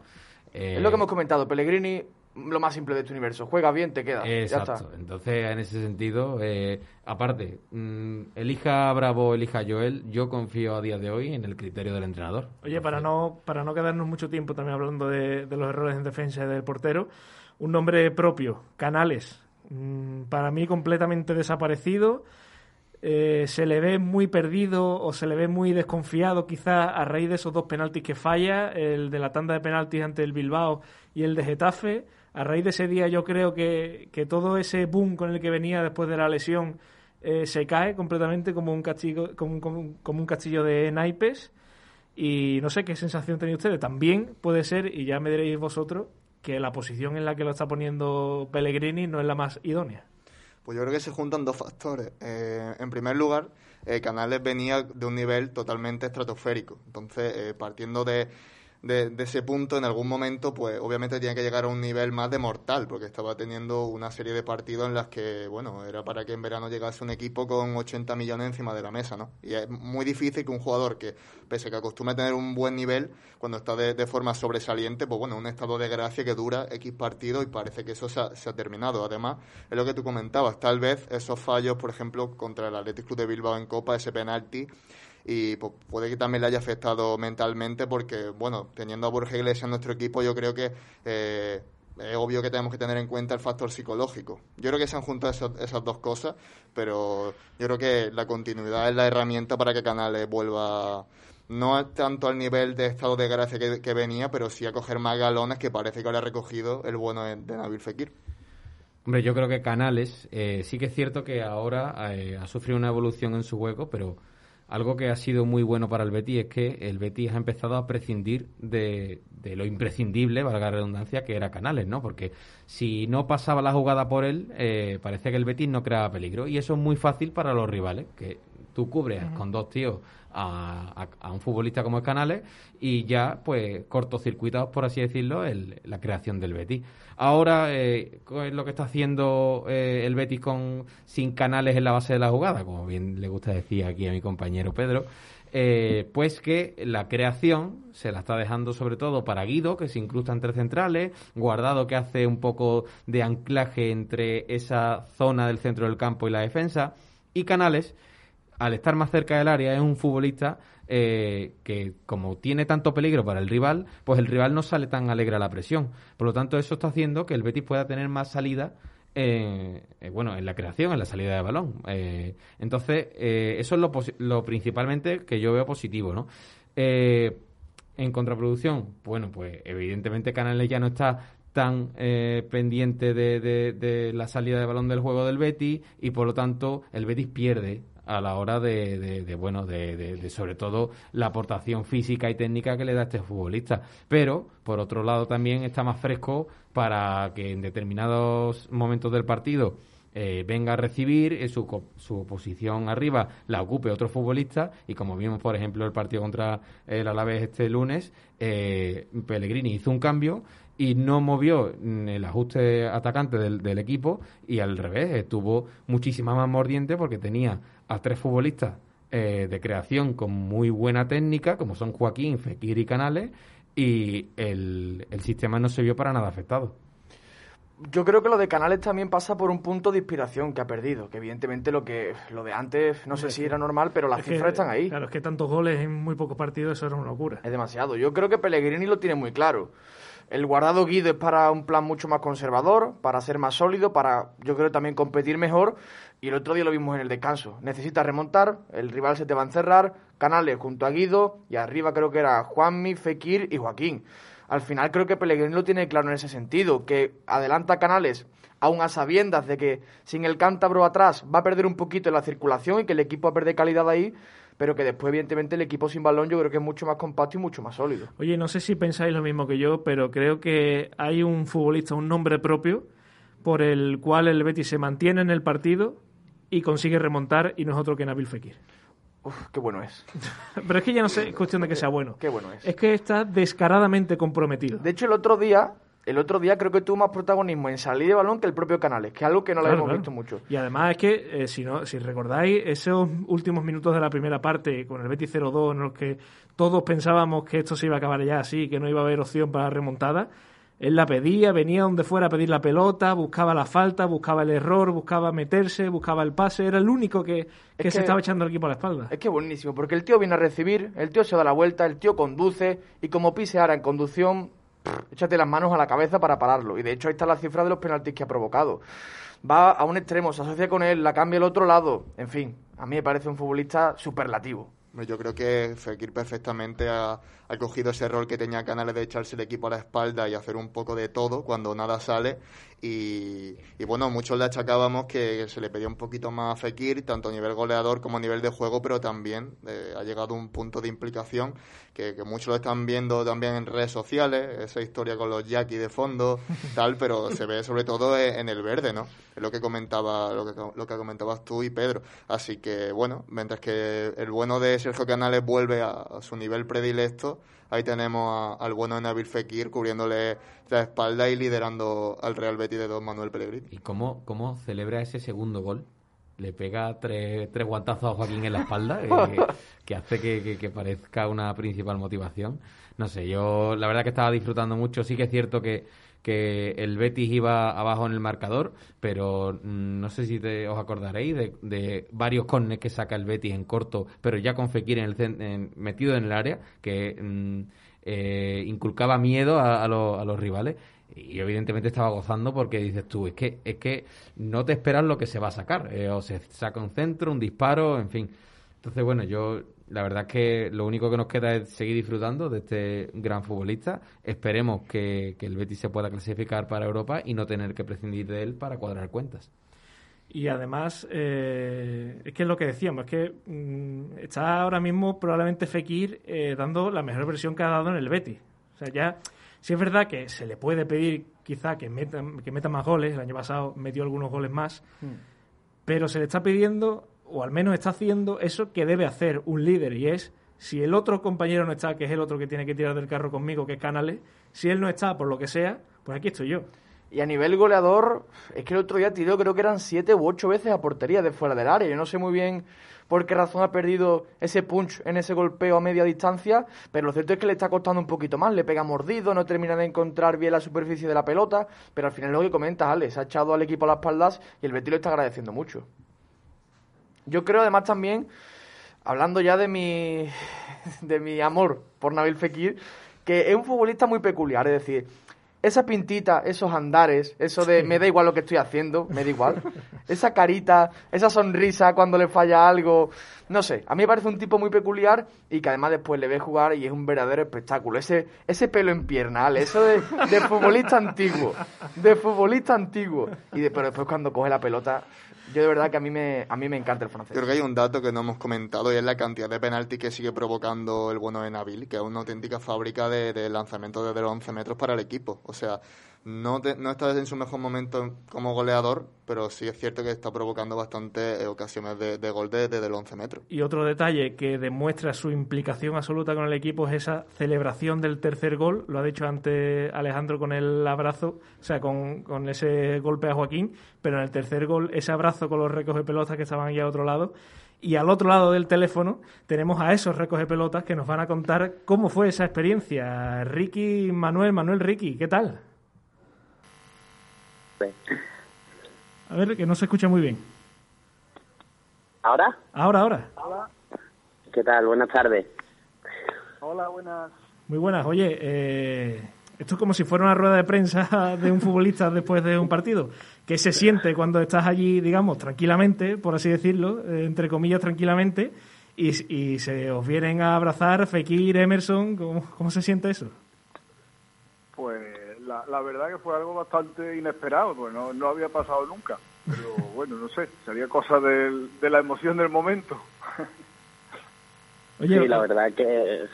eh, Es lo que hemos comentado, Pellegrini, lo más simple de este universo. Juega bien, te queda. Ya Exacto. está. Entonces, en ese sentido, eh, aparte, mm, elija Bravo, elija Joel, yo confío a día de hoy en el criterio del entrenador. Oye, para no, para no quedarnos mucho tiempo también hablando de, de los errores en defensa del portero, un nombre propio, Canales. Mm, para mí completamente desaparecido. Eh, se le ve muy perdido o se le ve muy desconfiado quizá a raíz de esos dos penaltis que falla, el de la tanda de penaltis ante el Bilbao y el de Getafe. A raíz de ese día yo creo que, que todo ese boom con el que venía después de la lesión eh, se cae completamente como un, castillo, como, como como un castillo de naipes. Y no sé qué sensación tenéis ustedes. También puede ser, y ya me diréis vosotros, que la posición en la que lo está poniendo Pellegrini no es la más idónea. Pues yo creo que se juntan dos factores. Eh, en primer lugar, eh, Canales venía de un nivel totalmente estratosférico. Entonces, partiendo de, de, ese punto, en algún momento, pues obviamente tenía que llegar a un nivel más de mortal, porque estaba teniendo una serie de partidos en las que, bueno, era para que en verano llegase un equipo con 80 millones encima de la mesa, ¿no? Y es muy difícil que un jugador que, pese a que acostumbra a tener un buen nivel, cuando está de, de forma sobresaliente, pues bueno, un estado de gracia que dura X partidos y parece que eso se ha, se ha terminado. Además, es lo que tú comentabas, tal vez esos fallos, por ejemplo, contra el Athletic Club de Bilbao en Copa, ese penalti, y pues, puede que también le haya afectado mentalmente porque, bueno, teniendo a Borja Iglesias en nuestro equipo, yo creo que eh, es obvio que tenemos que tener en cuenta el factor psicológico. Yo creo que se han juntado esas, esas dos cosas, pero yo creo que la continuidad es la herramienta para que Canales vuelva no tanto al nivel de estado de gracia que, venía, pero sí a coger más galones que parece que ahora ha recogido el bueno de, de Nabil Fekir. Hombre, yo creo que Canales, eh, sí que es cierto que ahora eh, ha sufrido una evolución en su juego, pero algo que ha sido muy bueno para el Betis es que el Betis ha empezado a prescindir de, de lo imprescindible, valga la redundancia, que era Canales, ¿no? Porque si no pasaba la jugada por él, eh, parecía que el Betis no creaba peligro. Y eso es muy fácil para los rivales, que tú cubres con dos tíos a, a- un futbolista como es Canales y ya, pues, cortocircuitados, por así decirlo, la creación del Betis. Ahora, eh, ¿qué es lo que está haciendo eh, el Betis con sin Canales en la base de la jugada? Como bien le gusta decir aquí a mi compañero Pedro. eh, pues que la creación se la está dejando sobre todo para Guido, que se incrusta entre centrales, Guardado que hace un poco de anclaje entre esa zona del centro del campo y la defensa, y Canales, al estar más cerca del área, es un futbolista eh, que, como tiene tanto peligro para el rival, pues el rival no sale tan alegre a la presión. Por lo tanto, eso está haciendo que el Betis pueda tener más salida. eh, eh, bueno, en la creación, en la salida de balón. Entonces, eso es lo, lo principalmente que yo veo positivo, ¿no? En contraproducción, bueno, pues evidentemente Canales ya no está tan eh, pendiente de- de la salida de balón del juego del Betis y por lo tanto el Betis pierde a la hora de, de- bueno de, sobre todo la aportación física y técnica que le da este futbolista. Pero por otro lado también está más fresco para que en determinados momentos del partido eh, venga a recibir eh, su, su posición arriba la ocupe otro futbolista y como vimos por ejemplo el partido contra el Alavés este lunes eh, Pellegrini hizo un cambio y no movió mm, el ajuste atacante del, del equipo y al revés estuvo muchísima más mordiente porque tenía a tres futbolistas eh, de creación con muy buena técnica como son Joaquín, Fekir y Canales y el, el sistema no se vio para nada afectado. Yo creo que lo de Canales también pasa por un punto de inspiración que ha perdido. Que evidentemente lo que lo de antes, no sé si era normal, pero las Es que, cifras están ahí. Claro, es que tantos goles en muy pocos partidos, eso era una locura. Es demasiado. Yo creo que Pellegrini lo tiene muy claro. El guardado Guido es para un plan mucho más conservador, para ser más sólido, para yo creo también competir mejor. Y el otro día lo vimos en el descanso. Necesitas remontar, el rival se te va a encerrar, Canales junto a Guido y arriba creo que era Juanmi, Fekir y Joaquín. al final creo que Pellegrini lo tiene claro en ese sentido, que adelanta Canales aún a sabiendas de que sin el cántabro atrás va a perder un poquito la circulación y que el equipo va a perder calidad ahí, pero que después, evidentemente, el equipo sin balón yo creo que es mucho más compacto y mucho más sólido. Oye, no sé si pensáis lo mismo que yo, pero creo que hay un futbolista, un nombre propio, por el cual el Betis se mantiene en el partido y consigue remontar, y no es otro que Nabil Fekir. Uf, qué bueno es. Pero es que ya no sé, es cuestión de que sea bueno. Qué bueno es. Es que está descaradamente comprometido. De hecho, el otro día, el otro día creo que tuvo más protagonismo en salir de balón que el propio Canales, que es algo que no lo Claro, hemos claro. visto mucho. Y además es que, eh, si, no, si recordáis, esos últimos minutos de la primera parte con el Betis 0-2, en los que todos pensábamos que esto se iba a acabar ya así, que no iba a haber opción para remontada, él la pedía, venía donde fuera a pedir la pelota, buscaba la falta, buscaba el error, buscaba meterse, buscaba el pase, era el único que, que se estaba echando el equipo a la espalda. Es que buenísimo, porque el tío viene a recibir, el tío se da la vuelta, el tío conduce y como pise ahora en conducción, pff, échate las manos a la cabeza para pararlo. Y de hecho ahí está la cifra de los penaltis que ha provocado. Va a un extremo, se asocia con él, la cambia al otro lado. En fin, a mí me parece un futbolista superlativo. Yo creo que Fekir perfectamente ha, ha cogido ese rol que tenía Canales de echarse el equipo a la espalda y hacer un poco de todo cuando nada sale. Y, y bueno, muchos le achacábamos que se le pedía un poquito más a Fekir, tanto a nivel goleador como a nivel de juego, pero también eh, ha llegado un punto de implicación que, que muchos lo están viendo también en redes sociales, esa historia con los Jackie de fondo, tal, pero se ve sobre todo en en el verde, ¿no? Es lo que comentaba, lo que, lo que comentabas tú y Pedro. Así que bueno, mientras que el bueno de Sergio Canales vuelve a, a su nivel predilecto, ahí tenemos a- al bueno de Nabil Fekir cubriéndole la espalda y liderando al Real Betis de Don Manuel Pellegrini. ¿Y cómo, cómo celebra ese segundo gol? Le pega tres, tres guantazos a Joaquín en la espalda, eh, que hace que, que- que parezca una principal motivación. No sé, yo la verdad que estaba disfrutando mucho. Sí que es cierto que, que el Betis iba abajo en el marcador, pero mm, no sé si os acordaréis de, de varios corners que saca el Betis en corto, pero ya con Fekir en el, en- metido en el área, que mm, eh, inculcaba miedo a, a los- a los rivales. Y evidentemente estaba gozando porque dices tú, es que, es que no te esperas lo que se va a sacar. eh, o se saca un centro, un disparo, en fin. Entonces, bueno, yo la verdad es que lo único que nos queda es seguir disfrutando de este gran futbolista. Esperemos que, que el Betis se pueda clasificar para Europa y no tener que prescindir de él para cuadrar cuentas. Y además, eh, es que es lo que decíamos, es que mm, está ahora mismo probablemente Fekir eh, dando la mejor versión que ha dado en el Betis. O sea, ya, sí es verdad que se le puede pedir quizá que meta, que meta más goles, el año pasado metió algunos goles más, pero se le está pidiendo, o al menos está haciendo eso que debe hacer un líder, y es, si el otro compañero no está, que es el otro que tiene que tirar del carro conmigo, que es Canales, si él no está por lo que sea, pues aquí estoy yo. Y a nivel goleador, es que el otro día tiró creo que eran siete u ocho veces a portería de fuera del área. Yo no sé muy bien por qué razón ha perdido ese punch en ese golpeo a media distancia, pero lo cierto es que le está costando un poquito más. Le pega mordido, no termina de encontrar bien la superficie de la pelota, pero al final lo que comentas, Ale, se ha echado al equipo a las espaldas y el Betis lo está agradeciendo mucho. Yo creo además también, hablando ya de mi, de mi amor por Nabil Fekir, que es un futbolista muy peculiar, es decir, esa pintita, esos andares, eso de me da igual lo que estoy haciendo, me da igual, esa carita, esa sonrisa cuando le falla algo, no sé, a mí me parece un tipo muy peculiar y que además después le ve jugar y es un verdadero espectáculo, ese, ese pelo en pierna, Ale, eso de, de futbolista antiguo, de futbolista antiguo, y de- pero después cuando coge la pelota, yo de verdad que a mí me, a mí me encanta el francés. Creo que hay un dato que no hemos comentado y es la cantidad de penaltis que sigue provocando el bueno de Nabil, que es una auténtica fábrica de, de lanzamiento desde los 11 metros para el equipo. O sea, no, te- no está en su mejor momento como goleador, pero sí es cierto que está provocando bastantes ocasiones de, de gol de- desde los 11 metros. Y otro detalle que demuestra su implicación absoluta con el equipo es esa celebración del tercer gol. Lo ha dicho antes Alejandro con el abrazo, o sea, con, con ese golpe a Joaquín, pero en el tercer gol, ese abrazo con los recoge pelotas que estaban ahí a otro lado. Y al otro lado del teléfono tenemos a esos recoge pelotas que nos van a contar cómo fue esa experiencia. Ricky, Manuel, Manuel, Ricky, ¿qué tal? A ver, que no se escucha muy bien. ¿Ahora? Ahora, ahora. ¿Qué tal? Buenas tardes. Muy buenas. Oye, eh, esto es como si fuera una rueda de prensa de un futbolista después de un partido. ¿Qué se siente cuando estás allí, digamos, tranquilamente, por así decirlo, eh, entre comillas, tranquilamente, y, y se os vienen a abrazar Fekir, Emerson? ¿Cómo, cómo se siente eso? Pues la, la verdad que fue algo bastante inesperado, pues no, no había pasado nunca. Pero bueno, no sé, sería cosa de la emoción del momento. Oye, sí, la verdad que es,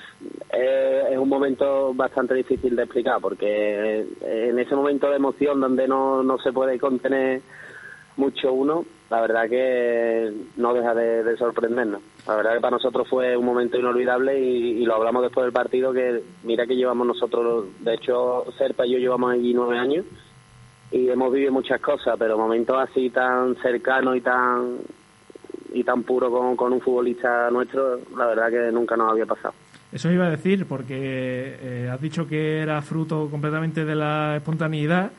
eh, es un momento bastante difícil de explicar porque en ese momento de emoción donde no, no se puede contener mucho uno, la verdad que no deja de, de sorprendernos. La verdad que para nosotros fue un momento inolvidable y, y lo hablamos después del partido que mira que llevamos nosotros, de hecho Serpa y yo llevamos allí nueve años y hemos vivido muchas cosas, pero momentos así tan cercanos y tan y tan puro con, con un futbolista nuestro, la verdad que nunca nos había pasado. Eso iba a decir, porque eh, has dicho que era fruto completamente de la espontaneidad.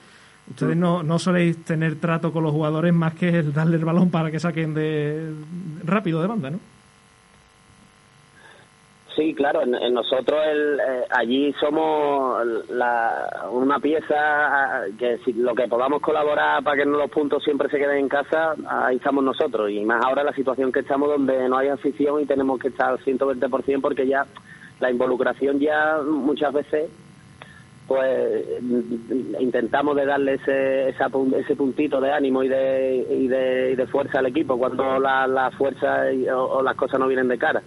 Ustedes no, no soléis tener trato con los jugadores más que el darle el balón para que saquen de rápido de banda, ¿no? Sí, claro, en, nosotros el, eh, allí somos la, una pieza ah, que si lo que podamos colaborar para que los puntos siempre se queden en casa, ahí estamos nosotros. Y más ahora la situación que estamos donde no hay afición y tenemos que estar al 120% porque ya la involucración ya muchas veces pues intentamos de darle ese, esa ese puntito de ánimo y de, y de, y de fuerza al equipo cuando la, la fuerza y- o, o las cosas no vienen de cara.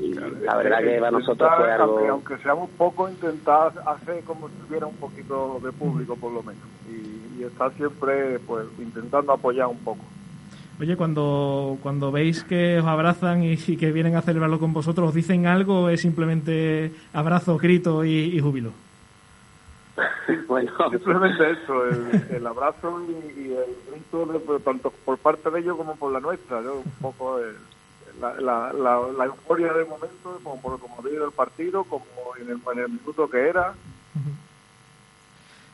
Y la verdad que para nosotros fue aunque, algo... aunque seamos poco, intentar hacer como si hubiera un poquito de público, por lo menos. Y, y estar siempre pues intentando apoyar un poco. Oye, cuando, cuando veis que os abrazan y, y que vienen a celebrarlo con vosotros, ¿os dicen algo o es simplemente abrazo, grito y, y júbilo? Simplemente eso, el, abrazo y, el grito tanto por parte de ellos como por la nuestra, ¿no? un poco la, euforia del momento, como, por- como digo el partido, como en el minuto que era.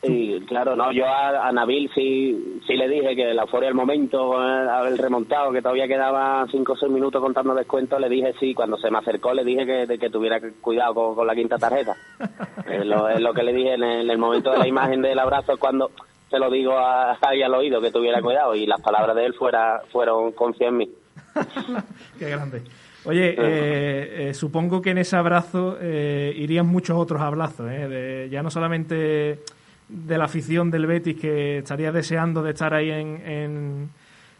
Sí, claro, no, yo a, a Nabil sí, sí le dije que la euforia del momento, eh, haber remontado, que todavía quedaba cinco o seis minutos contando descuentos, le dije sí, cuando se me acercó le dije que, de que tuviera cuidado con, con la quinta tarjeta. es, lo, es lo que le dije en el, en el momento de la imagen del abrazo, es cuando se lo digo a, ahí al oído, que tuviera cuidado, y las palabras de él fuera, fueron confía en mí. Qué grande. Oye, eh, eh, supongo que en ese abrazo eh, irían muchos otros abrazos, ¿eh? De- ya no solamente de la afición del Betis que estaría deseando de estar ahí en, en,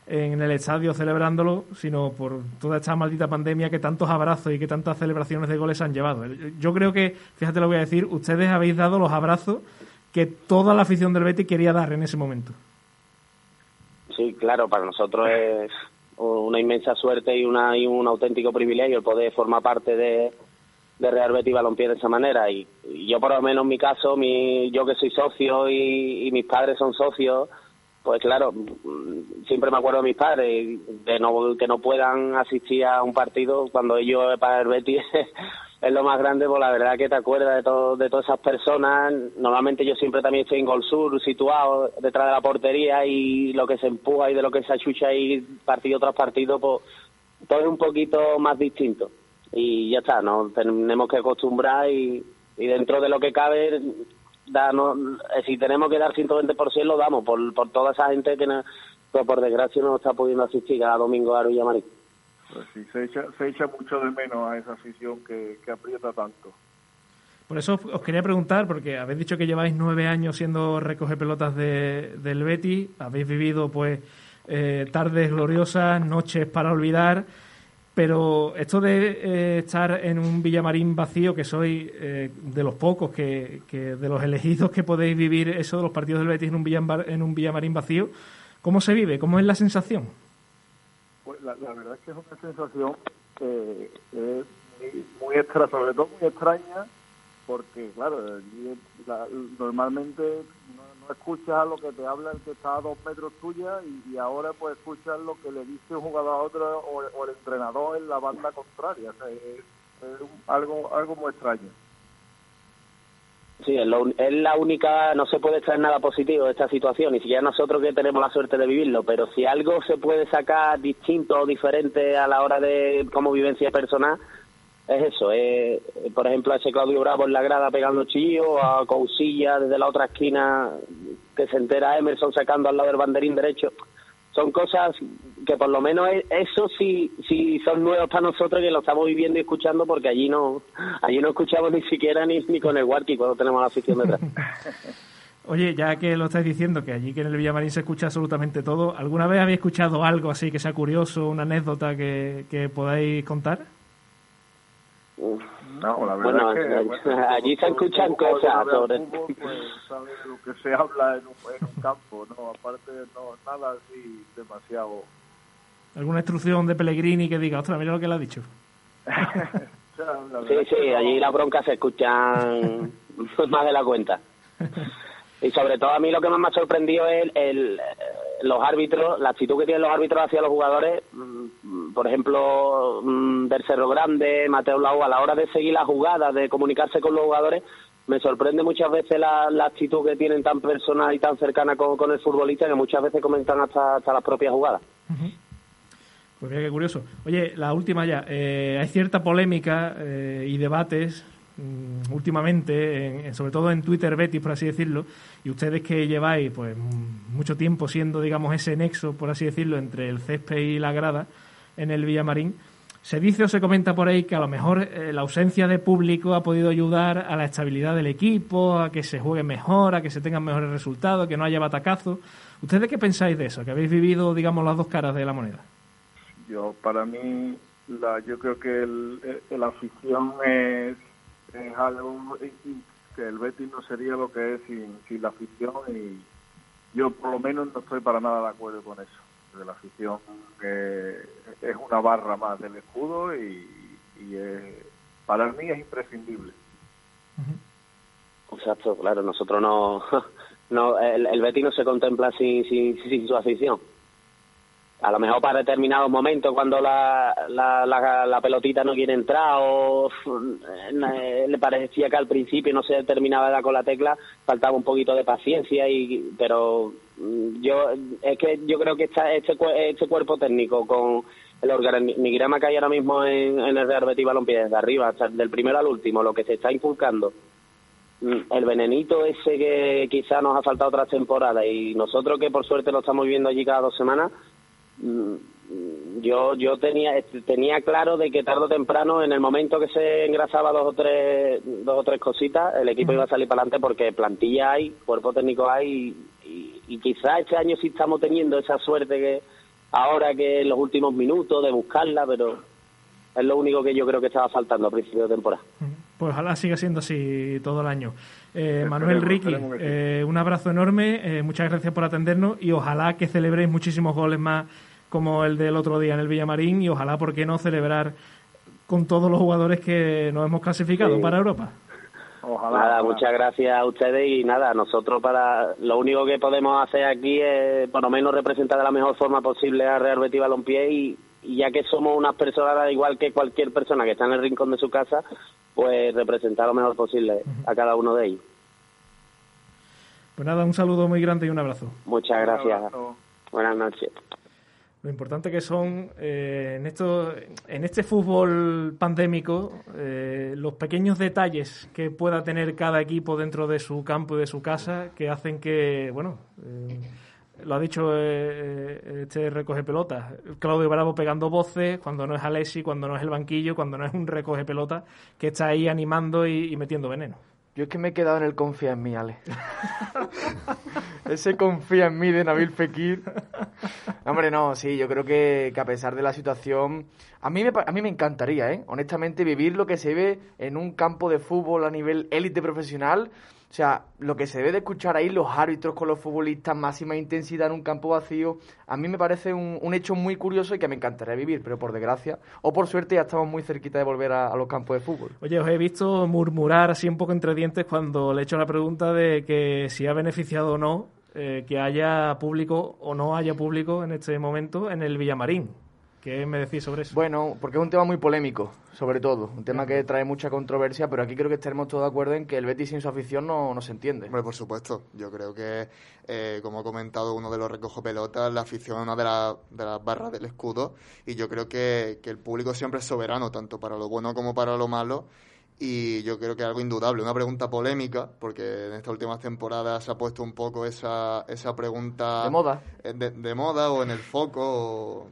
en el estadio celebrándolo, sino por toda esta maldita pandemia que tantos abrazos y que tantas celebraciones de goles han llevado. Yo creo que, fíjate lo voy a decir, ustedes habéis dado los abrazos que toda la afición del Betis quería dar en ese momento. Sí, claro, para nosotros es una inmensa suerte y, una, y un auténtico privilegio el poder formar parte de, de Real Betis Balompié de esa manera. Y, y yo, por lo menos en mi caso, mi, yo que soy socio y, y mis padres son socios, pues claro, mm, siempre me acuerdo de mis padres, y de no, que no puedan asistir a un partido cuando ellos para el Betis es lo más grande, pues la verdad que te acuerdas de, todo, de todas esas personas. Normalmente yo siempre también estoy en Gol Sur, situado detrás de la portería y lo que se empuja y de lo que se achucha ahí partido tras partido, pues todo es un poquito más distinto. Y ya está, nos tenemos que acostumbrar y, y dentro de lo que cabe, darnos, eh, si tenemos que dar 120% lo damos por, por toda esa gente que no- pues por desgracia no está pudiendo asistir cada domingo a Villamarín. Pues sí, se echa, se echa mucho de menos a esa afición que, que aprieta tanto. Por eso os quería preguntar, porque habéis dicho que lleváis nueve años siendo recoge pelotas de, del Betis, habéis vivido pues eh, tardes gloriosas, noches para olvidar, pero esto de eh, estar en un Villamarín vacío, que soy eh, de los pocos, que, que de los elegidos que podéis vivir eso de los partidos del Betis en un, en un Villamarín vacío, ¿cómo se vive? ¿Cómo es la sensación? Pues la, la verdad es que es una sensación que es muy, muy extra, sobre todo muy extraña, porque claro, la- normalmente no, no escuchas lo que te habla el que está a dos metros tuya y, ahora pues escuchas lo que le dice un jugador a otro o, el entrenador en la banda contraria. Es, algo, algo muy extraño. Sí, es, lo es la única, no se puede extraer nada positivo de esta situación, ni siquiera nosotros que tenemos la suerte de vivirlo, pero si algo se puede sacar distinto o diferente a la hora de como vivencia personal, es eso, es, por ejemplo, a ese Claudio Bravo en la grada pegando chillo, a Cousilla desde la otra esquina que se entera Emerson sacando al lado del banderín derecho. Son cosas que por lo menos e- eso sí, sí son nuevos para nosotros que lo estamos viviendo y escuchando porque allí no, allí no escuchamos ni siquiera ni, con el Warki cuando tenemos la afición detrás. Oye, ya que lo estáis diciendo, que allí que en el Villamarín se escucha absolutamente todo, ¿alguna vez habéis escuchado algo así que sea curioso, una anécdota que podáis contar? No, la verdad Bueno, es que... allí- bueno, allí se escuchan cosas al sobre- fútbol, pues, sabe lo que se habla en un, en un campo, ¿no? Aparte, no, nada así demasiado... ¿Alguna instrucción de Pellegrini que diga, ostras, mira lo que le ha dicho? Sí, sí, no- allí las broncas se escuchan más de la cuenta. Y sobre todo a mí lo que más me ha sorprendido es el, el, los árbitros, la actitud que tienen los árbitros hacia los jugadores. mm, Por ejemplo, mm, del Cerro Grande, Mateo Lau, a la hora de seguir la jugada, de comunicarse con los jugadores, me sorprende muchas veces la, la actitud que tienen tan personal y tan cercana con, el futbolista que muchas veces comentan hasta, hasta las propias jugadas. Pues mira qué curioso. Oye, la última ya. Eh, hay cierta polémica eh, y debates últimamente, en- sobre todo en Twitter Betis, por así decirlo, y ustedes que lleváis pues mm, mucho tiempo siendo, digamos, ese nexo, por así decirlo, entre el césped y la grada en el Villamarín, se dice o se comenta por ahí que a lo mejor eh, la ausencia de público ha podido ayudar a la estabilidad del equipo, a que se juegue mejor, a que se tengan mejores resultados, que no haya batacazos. ¿Ustedes qué pensáis de eso? Que habéis vivido, digamos, las dos caras de la moneda. Yo, para mí, la, yo creo que el- la afición es, es algo que el Betis no sería lo que es sin, sin la afición y yo por lo menos no estoy para nada de acuerdo con eso. De la afición eh, es una barra más del escudo y, y eh, para mí es imprescindible. Exacto, claro, nosotros no, no el, el Betis no se contempla sin, sin, sin su afición. A lo mejor para determinados momentos cuando la, la, la, pelotita no quiere entrar o eh, le parecía que al principio no se terminaba de dar con la tecla, faltaba un poquito de paciencia y pero mm, yo es que yo creo que esta, este, este cuerpo técnico con el organigrama que hay ahora mismo en, en el Real Betis Balompié desde arriba del primero al último lo que se está inculcando Mm, el venenito ese que quizá nos ha faltado otras temporadas y nosotros que por suerte lo estamos viviendo allí cada dos semanas mm, yo yo tenía tenía claro de que tarde o temprano en el momento que se engrasaba dos o tres dos o tres cositas el equipo iba a salir para adelante porque plantilla hay cuerpo técnico hay y, y, y quizá este año sí estamos teniendo esa suerte que ahora que en los últimos minutos de buscarla pero es lo único que yo creo que estaba faltando a principio de temporada. Pues ojalá siga siendo así todo el año. Eh, Manuel Ricky, eh, un abrazo enorme, eh, muchas gracias por atendernos y ojalá que celebréis muchísimos goles más como el del otro día en el Villamarín y ojalá, ¿por qué no celebrar con todos los jugadores que nos hemos clasificado Sí. para Europa? Ojalá. Nada, ojalá. muchas gracias a ustedes y nada, nosotros para lo único que podemos hacer aquí es por lo menos representar de la mejor forma posible a Real Betis Balompié y, y ya que somos unas personas igual que cualquier persona que está en el rincón de su casa, pues representar lo mejor posible a cada uno de ellos. Pues nada, un saludo muy grande y un abrazo. Muchas gracias. abrazo. Buenas noches. Lo importante que son eh, en esto, en este fútbol pandémico, eh, los pequeños detalles que pueda tener cada equipo dentro de su campo y de su casa, que hacen que, bueno, eh, lo ha dicho eh, este recoge pelotas, Claudio Bravo pegando voces cuando no es Alessi, cuando no es el banquillo, cuando no es un recoge pelota que está ahí animando y metiendo veneno. Yo es que me he quedado en el confía en mí, Ale. Ese confía en mí de Nabil Fekir. Hombre, no, sí, yo creo que, a pesar de la situación, a mí, me, a mí me encantaría, ¿eh? Honestamente, vivir lo que se ve en un campo de fútbol a nivel élite profesional. O sea, lo que se debe de escuchar ahí, los árbitros con los futbolistas, máxima intensidad en un campo vacío, a mí me parece un, un hecho muy curioso y que me encantaría vivir, pero por desgracia, o por suerte, ya estamos muy cerquita de volver a- los campos de fútbol. Oye, os he visto murmurar así un poco entre dientes cuando le he hecho la pregunta de que si ha beneficiado o no eh, que haya público o no haya público en este momento en el Villamarín. ¿Qué me decís sobre eso? Bueno, porque es un tema muy polémico, sobre todo. Un tema que trae mucha controversia, pero aquí creo que estaremos todos de acuerdo en que el Betis sin su afición no, no se entiende. Hombre, por supuesto. Yo creo que, eh, como ha comentado uno de los recojo pelotas, la afición es una de, la- de las barras del escudo y yo creo que, que el público siempre es soberano, tanto para lo bueno como para lo malo. y yo creo que es algo indudable. Una pregunta polémica, porque en estas últimas temporadas se ha puesto un poco esa, esa pregunta... De moda. eh, De, de moda o en el foco, o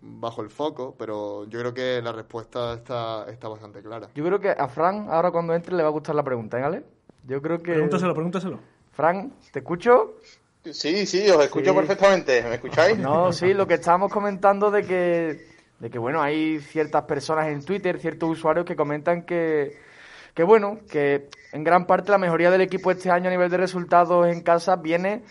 bajo el foco, pero yo creo que la respuesta está, está bastante clara. Yo creo que a Fran, ahora cuando entre, le va a gustar la pregunta, ¿eh, Ale? Yo creo que... Pregúntaselo, pregúntaselo. Fran, ¿te escucho? Sí, sí, os escucho Sí. perfectamente. ¿Me escucháis? No, sí, lo que estábamos comentando de que, de que, bueno, hay ciertas personas en Twitter, ciertos usuarios que comentan que, que, bueno, que en gran parte la mejoría del equipo este año a nivel de resultados en casa viene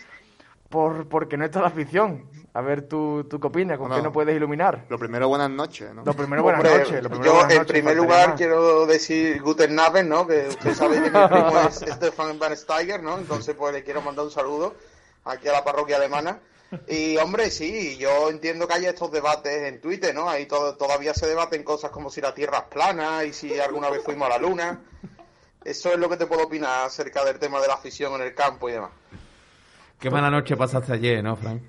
por porque no está la afición. A ver, ¿tú, tú qué opinas? ¿Con Bueno, qué nos puedes iluminar? Lo primero, buenas noches, ¿no? Lo primero, buenas Hombre, noches. Lo primero, yo, buenas en noches, primer lugar, más. quiero decir Guten Abend, ¿no? Que usted sabe que mi primo es Stefan Van Steiger, ¿no? Entonces, pues le quiero mandar un saludo aquí a la parroquia alemana. Y, hombre, sí, yo entiendo que haya estos debates en Twitter, ¿no? Ahí todo, todavía se debaten cosas como si la Tierra es plana y si alguna vez fuimos a la Luna. Eso es lo que te puedo opinar acerca del tema de la afición en el campo y demás. Qué mala noche pasaste ayer, ¿no, Frank?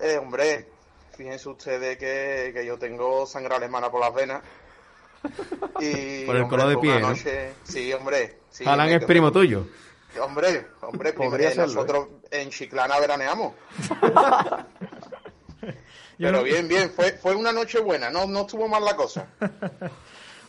Eh, hombre, fíjense ustedes que, que yo tengo sangre alemana por las venas. Y, Por el hombre, color de piel, ¿no? Sí, hombre. Sí, Alan es primo tuyo. Hombre, hombre, Podría primero, serlo, nosotros en Chiclana veraneamos. Pero bien, bien, fue, fue una noche buena, no, no estuvo mal la cosa.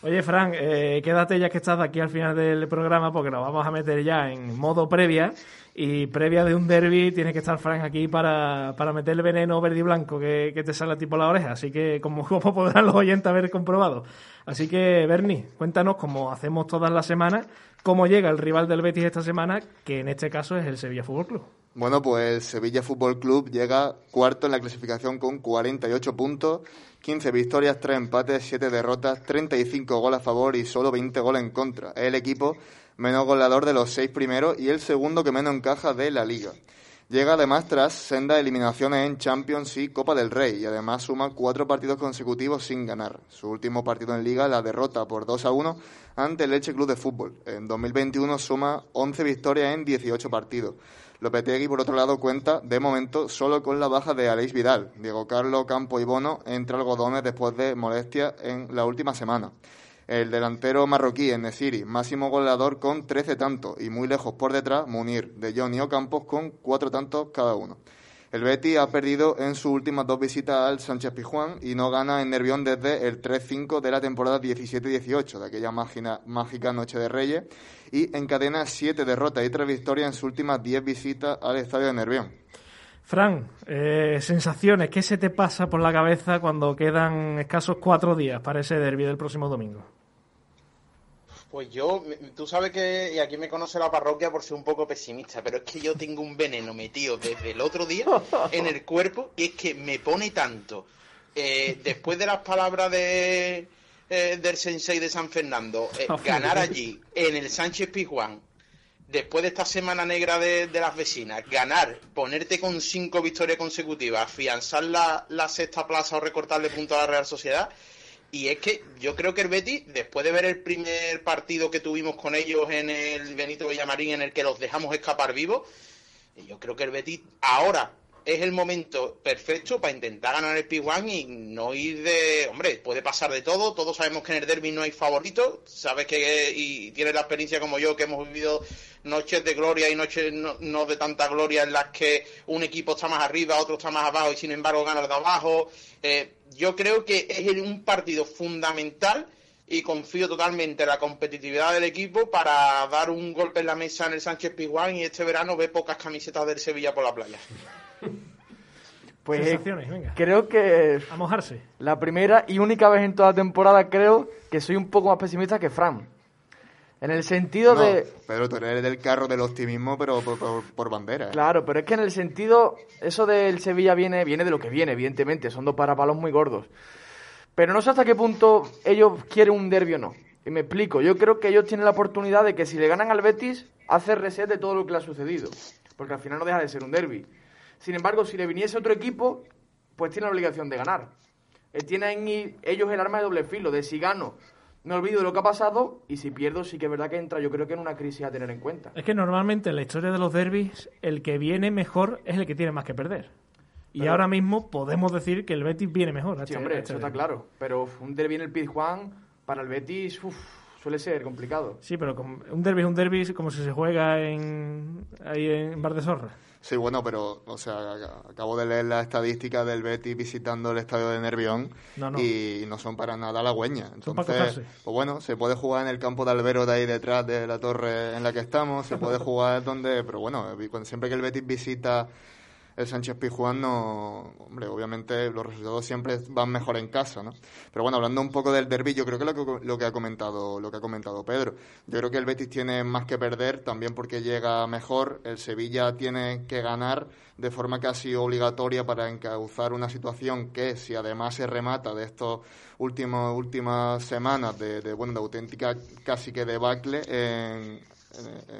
Oye, Fran, eh, quédate ya que estás aquí al final del programa porque nos vamos a meter ya en modo previa. Y previa de un derby tiene que estar Fran aquí para, para meter el veneno verde y blanco que, que te sale a la oreja. Así que, como, como podrán los oyentes haber comprobado. Así que, Bernie, cuéntanos, como hacemos todas las semanas, cómo llega el rival del Betis esta semana, que en este caso es el Sevilla Fútbol Club. Bueno, pues Sevilla Fútbol Club llega cuarto en la clasificación con 48 puntos, 15 victorias, 3 empates, 7 derrotas, 35 goles a favor y solo 20 goles en contra. Es el equipo menos goleador de los seis primeros y el segundo que menos encaja de la liga. Llega además tras sendas eliminaciones en Champions y Copa del Rey y además suma cuatro partidos consecutivos sin ganar. Su último partido en Liga la derrota por 2 a 1 ante el Elche Club de Fútbol. En 2021 suma 11 victorias en 18 partidos. Lopetegui, por otro lado, cuenta de momento solo con la baja de Aleix Vidal. Diego Carlos, Campo y Bono entre algodones después de molestias en la última semana. El delantero marroquí, Nesiri, máximo goleador con 13 tantos y muy lejos por detrás, Munir, De Jong y Ocampos con 4 tantos cada uno. El Betis ha perdido en sus últimas dos visitas al Sánchez Pijuán y no gana en Nervión desde el 3-5 de la temporada 17-18, de aquella mágina- mágica Noche de Reyes, y encadena siete derrotas y tres victorias en sus últimas 10 visitas al estadio de Nervión. Fran, eh, sensaciones, ¿qué se te pasa por la cabeza cuando quedan escasos cuatro días para ese derby del próximo domingo? Pues yo, tú sabes que, y aquí me conoce la parroquia por ser un poco pesimista, pero es que yo tengo un veneno metido desde el otro día en el cuerpo y es que me pone tanto. Eh, después de las palabras de, eh, del sensei de San Fernando, eh, ganar allí, en el Sánchez Pizjuán, después de esta semana negra de, de las vecinas, ganar, ponerte con cinco victorias consecutivas, afianzar la, la sexta plaza o recortarle puntos a la Real Sociedad. Y es que yo creo que el Betis, después de ver el primer partido que tuvimos con ellos en el Benito Villamarín, en el que los dejamos escapar vivos, yo creo que el Betis ahora es el momento perfecto para intentar ganar el P1 y no ir de... Hombre, puede pasar de todo, todos sabemos que en el derby no hay favoritos, sabes que y tienes la experiencia como yo que hemos vivido noches de gloria y noches no, de tanta gloria en las que un equipo está más arriba, otro está más abajo y sin embargo gana el de abajo. Eh, yo creo que es un partido fundamental y confío totalmente en la competitividad del equipo para dar un golpe en la mesa en el Sánchez Pizjuán y este verano ver pocas camisetas del Sevilla por la playa. Pues Sensaciones, venga. creo que A mojarse. la primera y única vez en toda la temporada creo que soy un poco más pesimista que Fran. En el sentido No, de... Pedro, tú eres del carro del optimismo, pero por, por- por bandera. ¿eh? Claro, pero es que en el sentido, eso del Sevilla viene, viene de lo que viene, evidentemente, son dos parapalos muy gordos. Pero no sé hasta qué punto ellos quieren un derbi o no. Y me explico, yo creo que ellos tienen la oportunidad de que si le ganan al Betis, hacer reset de todo lo que le ha sucedido. Porque al final no deja de ser un derby. Sin embargo, si le viniese otro equipo, pues tiene la obligación de ganar. Tienen ellos el arma de doble filo, de si gano, me olvido de lo que ha pasado, y si pierdo, sí que es verdad que entra, yo creo que en una crisis a tener en cuenta. Es que normalmente en la historia de los derbis, el que viene mejor es el que tiene más que perder. Y ahora mismo podemos decir que el Betis viene mejor. Sí, este- hombre, este eso está derbi. claro. Pero un derbi en el Pizjuán, para el Betis, uf, suele ser complicado. Sí, pero con- un derby es un derby como si se juega en, ahí en Bar de Zorra. Sí, bueno, pero, o sea, ac- acabo de leer la estadística del Betis visitando el estadio de Nervión No, no. y no son para nada halagüeñas. Entonces, pues bueno, se puede jugar en el campo de Albero de ahí detrás de la torre en la que estamos, se puede jugar donde, pero bueno, siempre que el Betis visita el Sánchez Pizjuán, no, hombre, obviamente los resultados siempre van mejor en casa, ¿no? Pero bueno, hablando un poco del derbi, yo creo que lo que, lo que ha comentado, lo que ha comentado Pedro, yo creo que el Betis tiene más que perder, también porque llega mejor, el Sevilla tiene que ganar de forma casi obligatoria para encauzar una situación que, si además se remata de últimos últimas semanas de, de, bueno, de auténtica casi que debacle en-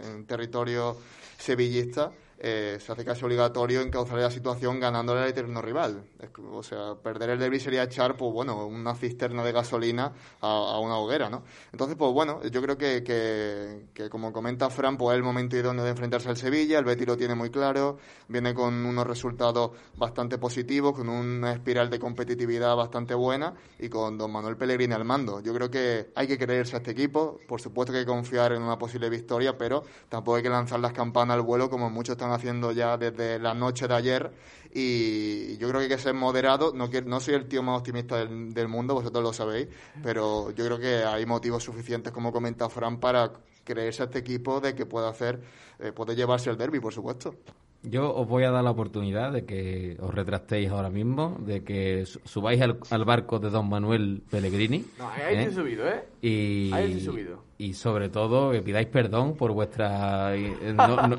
en territorio sevillista, eh, se hace casi obligatorio encauzar la situación ganándole al eterno rival. O sea, perder el derby sería echar, pues bueno, una cisterna de gasolina a, una hoguera, ¿no? Entonces, pues bueno, yo creo que, que, que como comenta Fran, pues es el momento idóneo de enfrentarse al Sevilla, el Betis lo tiene muy claro, viene con unos resultados bastante positivos, con una espiral de competitividad bastante buena y con don Manuel Pellegrini al mando. Yo creo que hay que creerse a este equipo, por supuesto que hay que confiar en una posible victoria, pero tampoco hay que lanzar las campanas al vuelo como muchos están haciendo ya desde la noche de ayer y yo creo que hay que ser moderado. No, no soy el tío más optimista del, del mundo, vosotros lo sabéis, pero yo creo que hay motivos suficientes, como comenta Fran, para creerse a este equipo de que pueda hacer, eh, puede llevarse el derby, por supuesto. Yo os voy a dar la oportunidad de que os retractéis ahora mismo, de que su- subáis al, al barco de don Manuel Pellegrini. No, ahí ¿eh? subido, ¿eh? Y, Ahí subido. y sobre todo que pidáis perdón por vuestra... eh, no- no-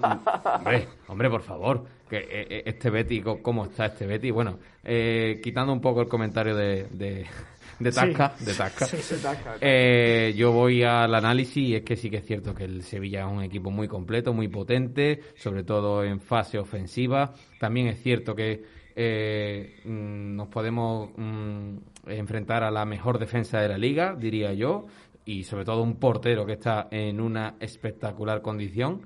hombre, hombre, por favor, que eh, eh, este Betty, ¿cómo está este Betty? Bueno, eh, quitando un poco el comentario de, de, de Tasca, Sí. de Tasca, Sí, eh, yo voy al análisis y es que sí que es cierto que el Sevilla es un equipo muy completo, muy potente, sobre todo en fase ofensiva. También es cierto que eh, mm, nos podemos mm, enfrentar a la mejor defensa de la liga, diría yo, y sobre todo un portero que está en una espectacular condición.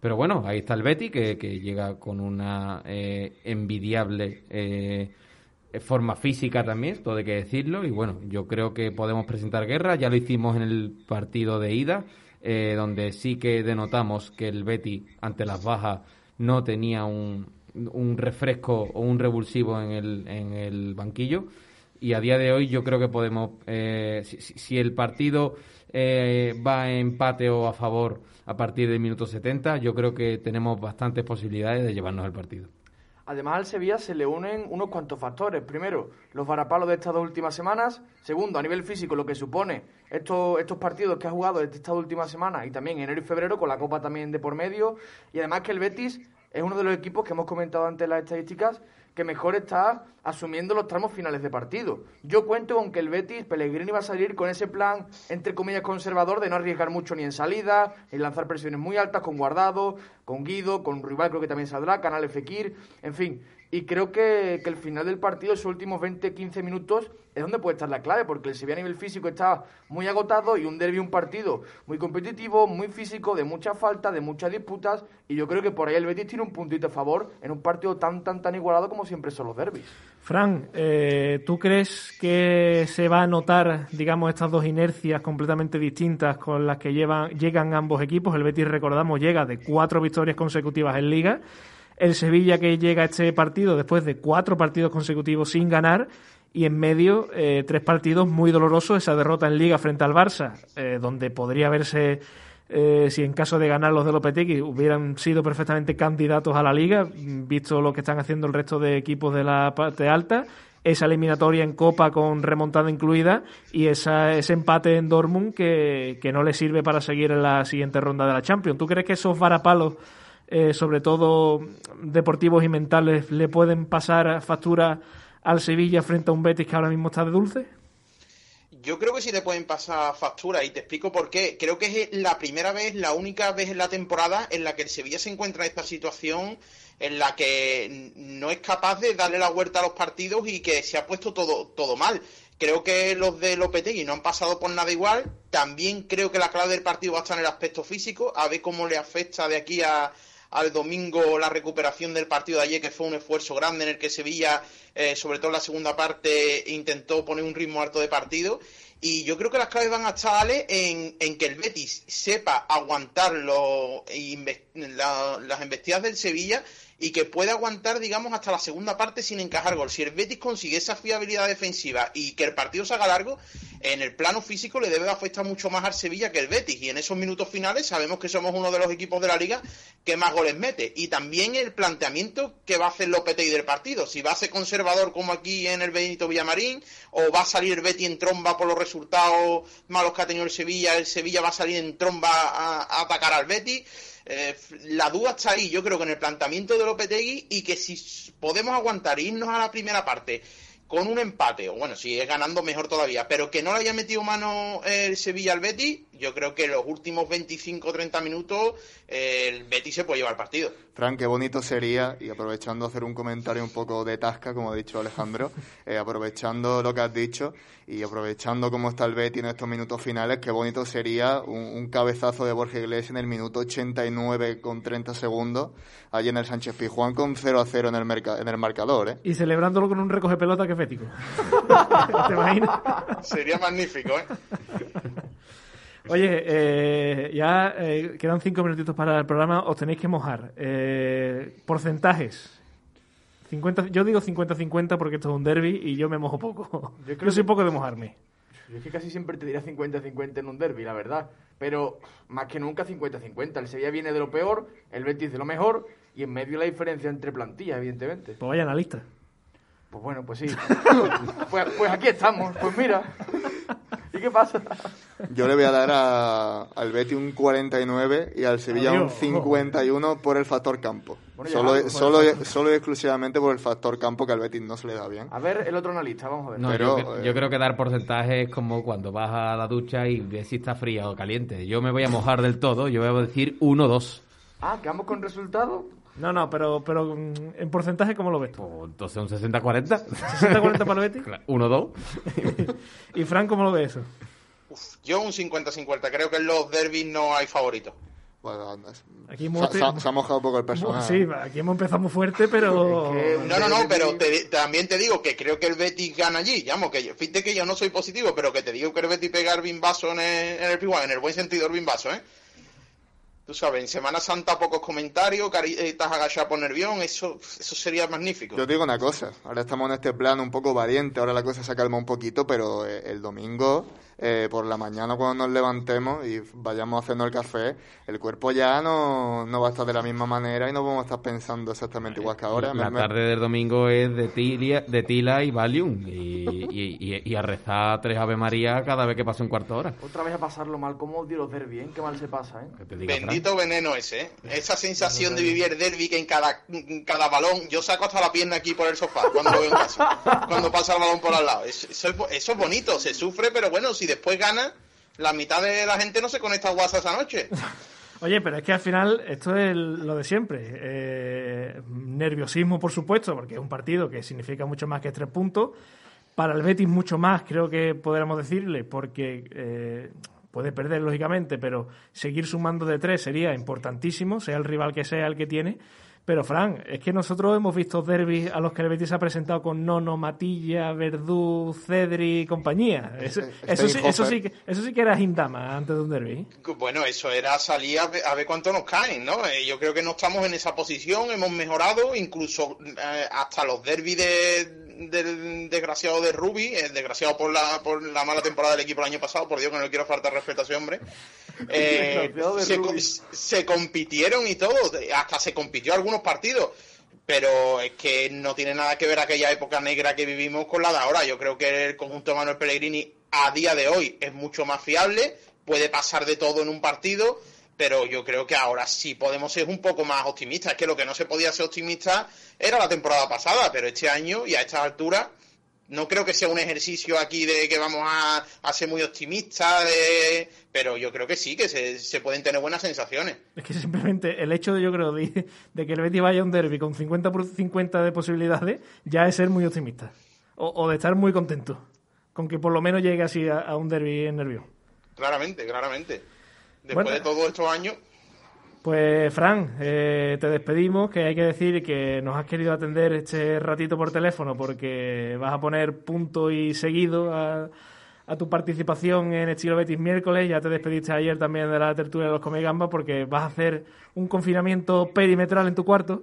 Pero bueno, ahí está el Betty, que, que llega con una eh, envidiable eh, forma física también, todo hay que decirlo. Y bueno, yo creo que podemos presentar guerra. Ya lo hicimos en el partido de ida, eh, donde sí que denotamos que el Betty, ante las bajas, no tenía un, un refresco o un revulsivo en el, en el banquillo. Y a día de hoy yo creo que podemos, eh, si, si- si el partido eh, va a empate o a favor a partir del minuto 70, yo creo que tenemos bastantes posibilidades de llevarnos el partido. Además, al Sevilla se le unen unos cuantos factores. Primero, los varapalos de estas dos últimas semanas. Segundo, a nivel físico, lo que supone estos, estos partidos que ha jugado desde estas últimas semanas y también enero y febrero, con la Copa también de por medio. Y además que el Betis es uno de los equipos que hemos comentado antes en las estadísticas que mejor está asumiendo los tramos finales de partido. Yo cuento con que el Betis, Pellegrini va a salir con ese plan, entre comillas, conservador de no arriesgar mucho ni en salida, ni lanzar presiones muy altas con Guardado, con Guido, con Rival creo que también saldrá, Canal Fekir, en fin. Y creo que, que el final del partido, esos últimos 20-15 minutos, es donde puede estar la clave, porque el Sevilla a nivel físico está muy agotado y un derby, un partido muy competitivo, muy físico, de mucha falta, de muchas disputas, y yo creo que por ahí el Betis tiene un puntito a favor en un partido tan, tan, tan igualado como siempre son los derbis. Fran, eh, ¿tú crees que se va a notar, digamos, estas dos inercias completamente distintas con las que llevan, llegan ambos equipos? El Betis, recordamos, llega de cuatro victorias consecutivas en Liga. El Sevilla que llega a este partido después de cuatro partidos consecutivos sin ganar y en medio eh, tres partidos muy dolorosos, esa derrota en Liga frente al Barça, eh, donde podría haberse eh, si en caso de ganar los de Lopetegui hubieran sido perfectamente candidatos a la liga, visto lo que están haciendo el resto de equipos de la parte alta, esa eliminatoria en Copa con remontada incluida y esa, ese empate en Dortmund que, que no le sirve para seguir en la siguiente ronda de la Champions. ¿Tú crees que esos varapalos, eh, sobre todo deportivos y mentales, le pueden pasar factura al Sevilla frente a un Betis que ahora mismo está de dulce? Yo creo que sí le pueden pasar factura y te explico por qué. Creo que es la primera vez, la única vez en la temporada en la que el Sevilla se encuentra en esta situación en la que no es capaz de darle la vuelta a los partidos y que se ha puesto todo, todo mal. Creo que los de Lopetegui no han pasado por nada igual. También creo que la clave del partido va a estar en el aspecto físico, a ver cómo le afecta de aquí a, al domingo la recuperación del partido de ayer, que fue un esfuerzo grande en el que Sevilla, eh, sobre todo en la segunda parte, intentó poner un ritmo alto de partido. Y yo creo que las claves van a estar, Ale, en, en que el Betis sepa aguantar lo- inve- la- las embestidas del Sevilla y que pueda aguantar, digamos, hasta la segunda parte sin encajar gol. Si el Betis consigue esa fiabilidad defensiva y que el partido se haga largo, en el plano físico le debe afectar mucho más al Sevilla que el Betis. Y en esos minutos finales sabemos que somos uno de los equipos de la liga que más goles mete. Y también el planteamiento que va a hacer Lopetegui del partido. Si va a ser conservador como aquí en el Benito Villamarín, o va a salir el Betis en tromba por los resultados malos que ha tenido el Sevilla, el Sevilla va a salir en tromba a atacar al Betis. Eh, la duda está ahí, yo creo en el planteamiento de Lopetegui y que si podemos aguantar e irnos a la primera parte con un empate, o bueno, si es ganando mejor todavía, pero que no le haya metido mano el Sevilla al Betis, yo creo que en los últimos 25 o 30 minutos eh, el Betis se puede llevar el partido. Fran, qué bonito sería, y aprovechando hacer un comentario un poco de tasca, como ha dicho Alejandro, eh, aprovechando lo que has dicho y aprovechando cómo está el Betty en estos minutos finales, qué bonito sería un, un cabezazo de Borja Iglesias en el minuto 89 con 30 segundos, allí en el Sánchez Pizjuán con 0 a 0 en el, merca- en el marcador. ¿eh? Y celebrándolo con un recoge pelota que Sería magnífico, ¿eh? Oye, eh, ya eh, quedan cinco minutitos para el programa, os tenéis que mojar. Eh, porcentajes. 50, yo digo 50-50 porque esto es un derby y yo me mojo poco. Yo Yo, creo soy que- poco de mojarme. Yo es que casi siempre te diría 50-50 en un derby, la verdad. Pero más que nunca 50-50. El Sevilla viene de lo peor, el Betis de lo mejor y en medio la diferencia entre plantillas, evidentemente. Pues vaya analista. Pues bueno, pues sí. pues, pues aquí estamos, pues mira. ¿Y qué pasa? Yo le voy a dar a- al Betty un 49 y al Sevilla un Adiós. 51 por el factor campo. Bueno, ya, solo, solo, solo y exclusivamente por el factor campo que al Betis no se le da bien. A ver, el otro analista, vamos a ver. No, Pero, yo, eh, yo creo que dar porcentaje es como cuando vas a la ducha y ves si está fría o caliente. Yo me voy a mojar del todo, yo voy a decir 1-2. Ah, quedamos con resultado. No, no, pero, pero mm, en porcentaje, ¿cómo lo ves tú? Pues entonces un 60-40. 60-40 para el Betis. Claro, 1-2. ¿Y Fran, cómo lo ves eso? Uf, yo un 50-50, creo que en los derbis no hay favoritos. Bueno, Aquí se, hemos- se ha- se ha mojado un poco el personaje. Sí, aquí hemos empezado muy fuerte, pero... Es que- No, no, no, pero te- también te digo que creo que el Betis gana allí. Llamo, que yo, fíjate que yo no soy positivo, pero que te digo que el Betis pega el bimbaso en el, en el en el buen sentido el bimbaso, ¿eh? Tú sabes, en Semana Santa pocos comentarios, caritas agachadas por nervión, eso, eso sería magnífico. Yo te digo una cosa, ahora estamos en este plan un poco valiente, ahora la cosa se calma un poquito, pero eh, el domingo, eh, por la mañana cuando nos levantemos y vayamos hacernos el café, el cuerpo ya no, no va a estar de la misma manera y no vamos a estar pensando exactamente igual que ahora. La Me- me- tarde del domingo es de tila, de tila y Valium. Y, y- y- y a rezar tres Ave María cada vez que pase un cuarto de hora. Otra vez a pasarlo mal. ¿Cómo odio los derbi, eh? Qué mal se pasa, ¿eh? Que te diga, Fran. Bendito veneno ese, ¿eh? Esa sensación de vivir derby que en cada, en cada balón, yo saco hasta la pierna aquí por el sofá cuando lo veo en casa, cuando pasa el balón por al lado. Eso, eso eso es bonito, se sufre, pero bueno, si después gana, la mitad de la gente no se conecta a WhatsApp esa noche. Oye, pero es que al final esto es lo de siempre. Eh, nerviosismo, por supuesto, porque es un partido que significa mucho más que tres puntos. Para el Betis mucho más, creo que podríamos decirle, porque eh, puede perder, lógicamente, pero seguir sumando de tres sería importantísimo, sea el rival que sea el que tiene. Pero, Fran, es que nosotros hemos visto derbis a los que el Betis se ha presentado con Nono, Matilla, Verdú, Cedri y compañía. Eso, eso, sí, eso, sí, que- eso sí que era Hindama antes de un derby. Bueno, eso era salir a ver, a ver cuánto nos caen, ¿no? Eh, yo creo que no estamos en esa posición, hemos mejorado, incluso eh, hasta los derbis de, del desgraciado de Rubi, el desgraciado por la, por la mala temporada del equipo el año pasado, por Dios que no le quiero faltar respeto a ese hombre. Eh, se, se compitieron y todo, hasta se compitió algunos partidos. Pero es que no tiene nada que ver aquella época negra que vivimos con la de ahora. Yo creo que el conjunto de Manuel Pellegrini a día de hoy es mucho más fiable, puede pasar de todo en un partido, pero yo creo que ahora sí podemos ser un poco más optimistas. Es que lo que no se podía ser optimista era la temporada pasada, pero este año y a estas alturas no creo que sea un ejercicio aquí de que vamos a, a ser muy optimistas, de- pero yo creo que sí, que se, se pueden tener buenas sensaciones. Es que simplemente el hecho de, yo creo, de, de que el Betis vaya a un derby con 50 por 50 de posibilidades ya es ser muy optimista. O, o de estar muy contento con que por lo menos llegue así a, a un derby en nervio. Claramente, claramente. Después Bueno. de todos estos años, Pues, Fran, eh, te despedimos, que hay que decir que nos has querido atender este ratito por teléfono porque vas a poner punto y seguido a, a tu participación en Estilo Betis miércoles. Ya te despediste ayer también de la tertulia de los Comegamba porque vas a hacer un confinamiento perimetral en tu cuarto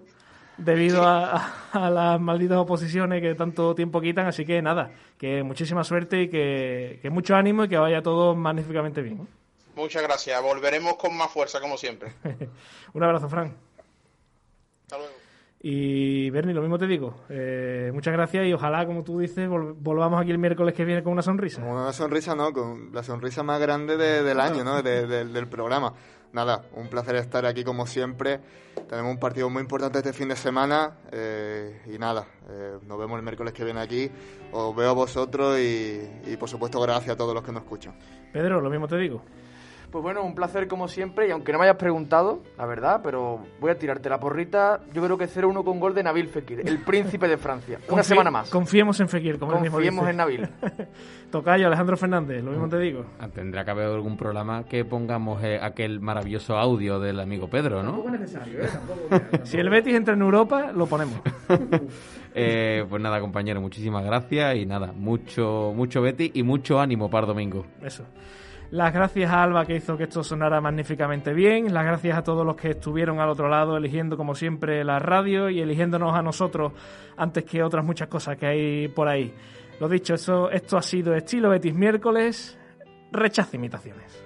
debido a, a, las malditas oposiciones que tanto tiempo quitan. Así que nada, que muchísima suerte y que, que mucho ánimo y que vaya todo magníficamente bien. Muchas gracias. Volveremos con más fuerza, como siempre. Un abrazo, Fran. Hasta luego. Y Bernie, lo mismo te digo. Eh, muchas gracias y ojalá, como tú dices, vol volvamos aquí el miércoles que viene con una sonrisa. Con una sonrisa, no, con la sonrisa más grande de, del año, ¿no? De, de, del programa. Nada, un placer estar aquí como siempre. Tenemos un partido muy importante este fin de semana eh, y nada, eh, nos vemos el miércoles que viene aquí. Os veo a vosotros y, y por supuesto gracias a todos los que nos escuchan. Pedro, lo mismo te digo. Pues bueno, un placer como siempre y aunque no me hayas preguntado, la verdad, pero voy a tirarte la porrita. Yo creo que 0-1 con gol de Nabil Fekir, el príncipe de Francia. Una Confi semana más. Confiemos en Fekir, como Confiemos él mismo dice. en Nabil. Tocayo, Alejandro Fernández, lo mismo te digo. Ah, Tendrá que haber algún programa que pongamos eh, aquel maravilloso audio del amigo Pedro, ¿no? Si el Betis entra en Europa, lo ponemos. Eh, pues nada, compañero, muchísimas gracias y nada, mucho, mucho Betty y mucho ánimo para domingo. Eso. Las gracias a Alba que hizo que esto sonara magníficamente bien. Las gracias a todos los que estuvieron al otro lado eligiendo como siempre la radio y eligiéndonos a nosotros antes que otras muchas cosas que hay por ahí. Lo dicho, eso, esto ha sido Estilo Betis miércoles. Rechaza imitaciones.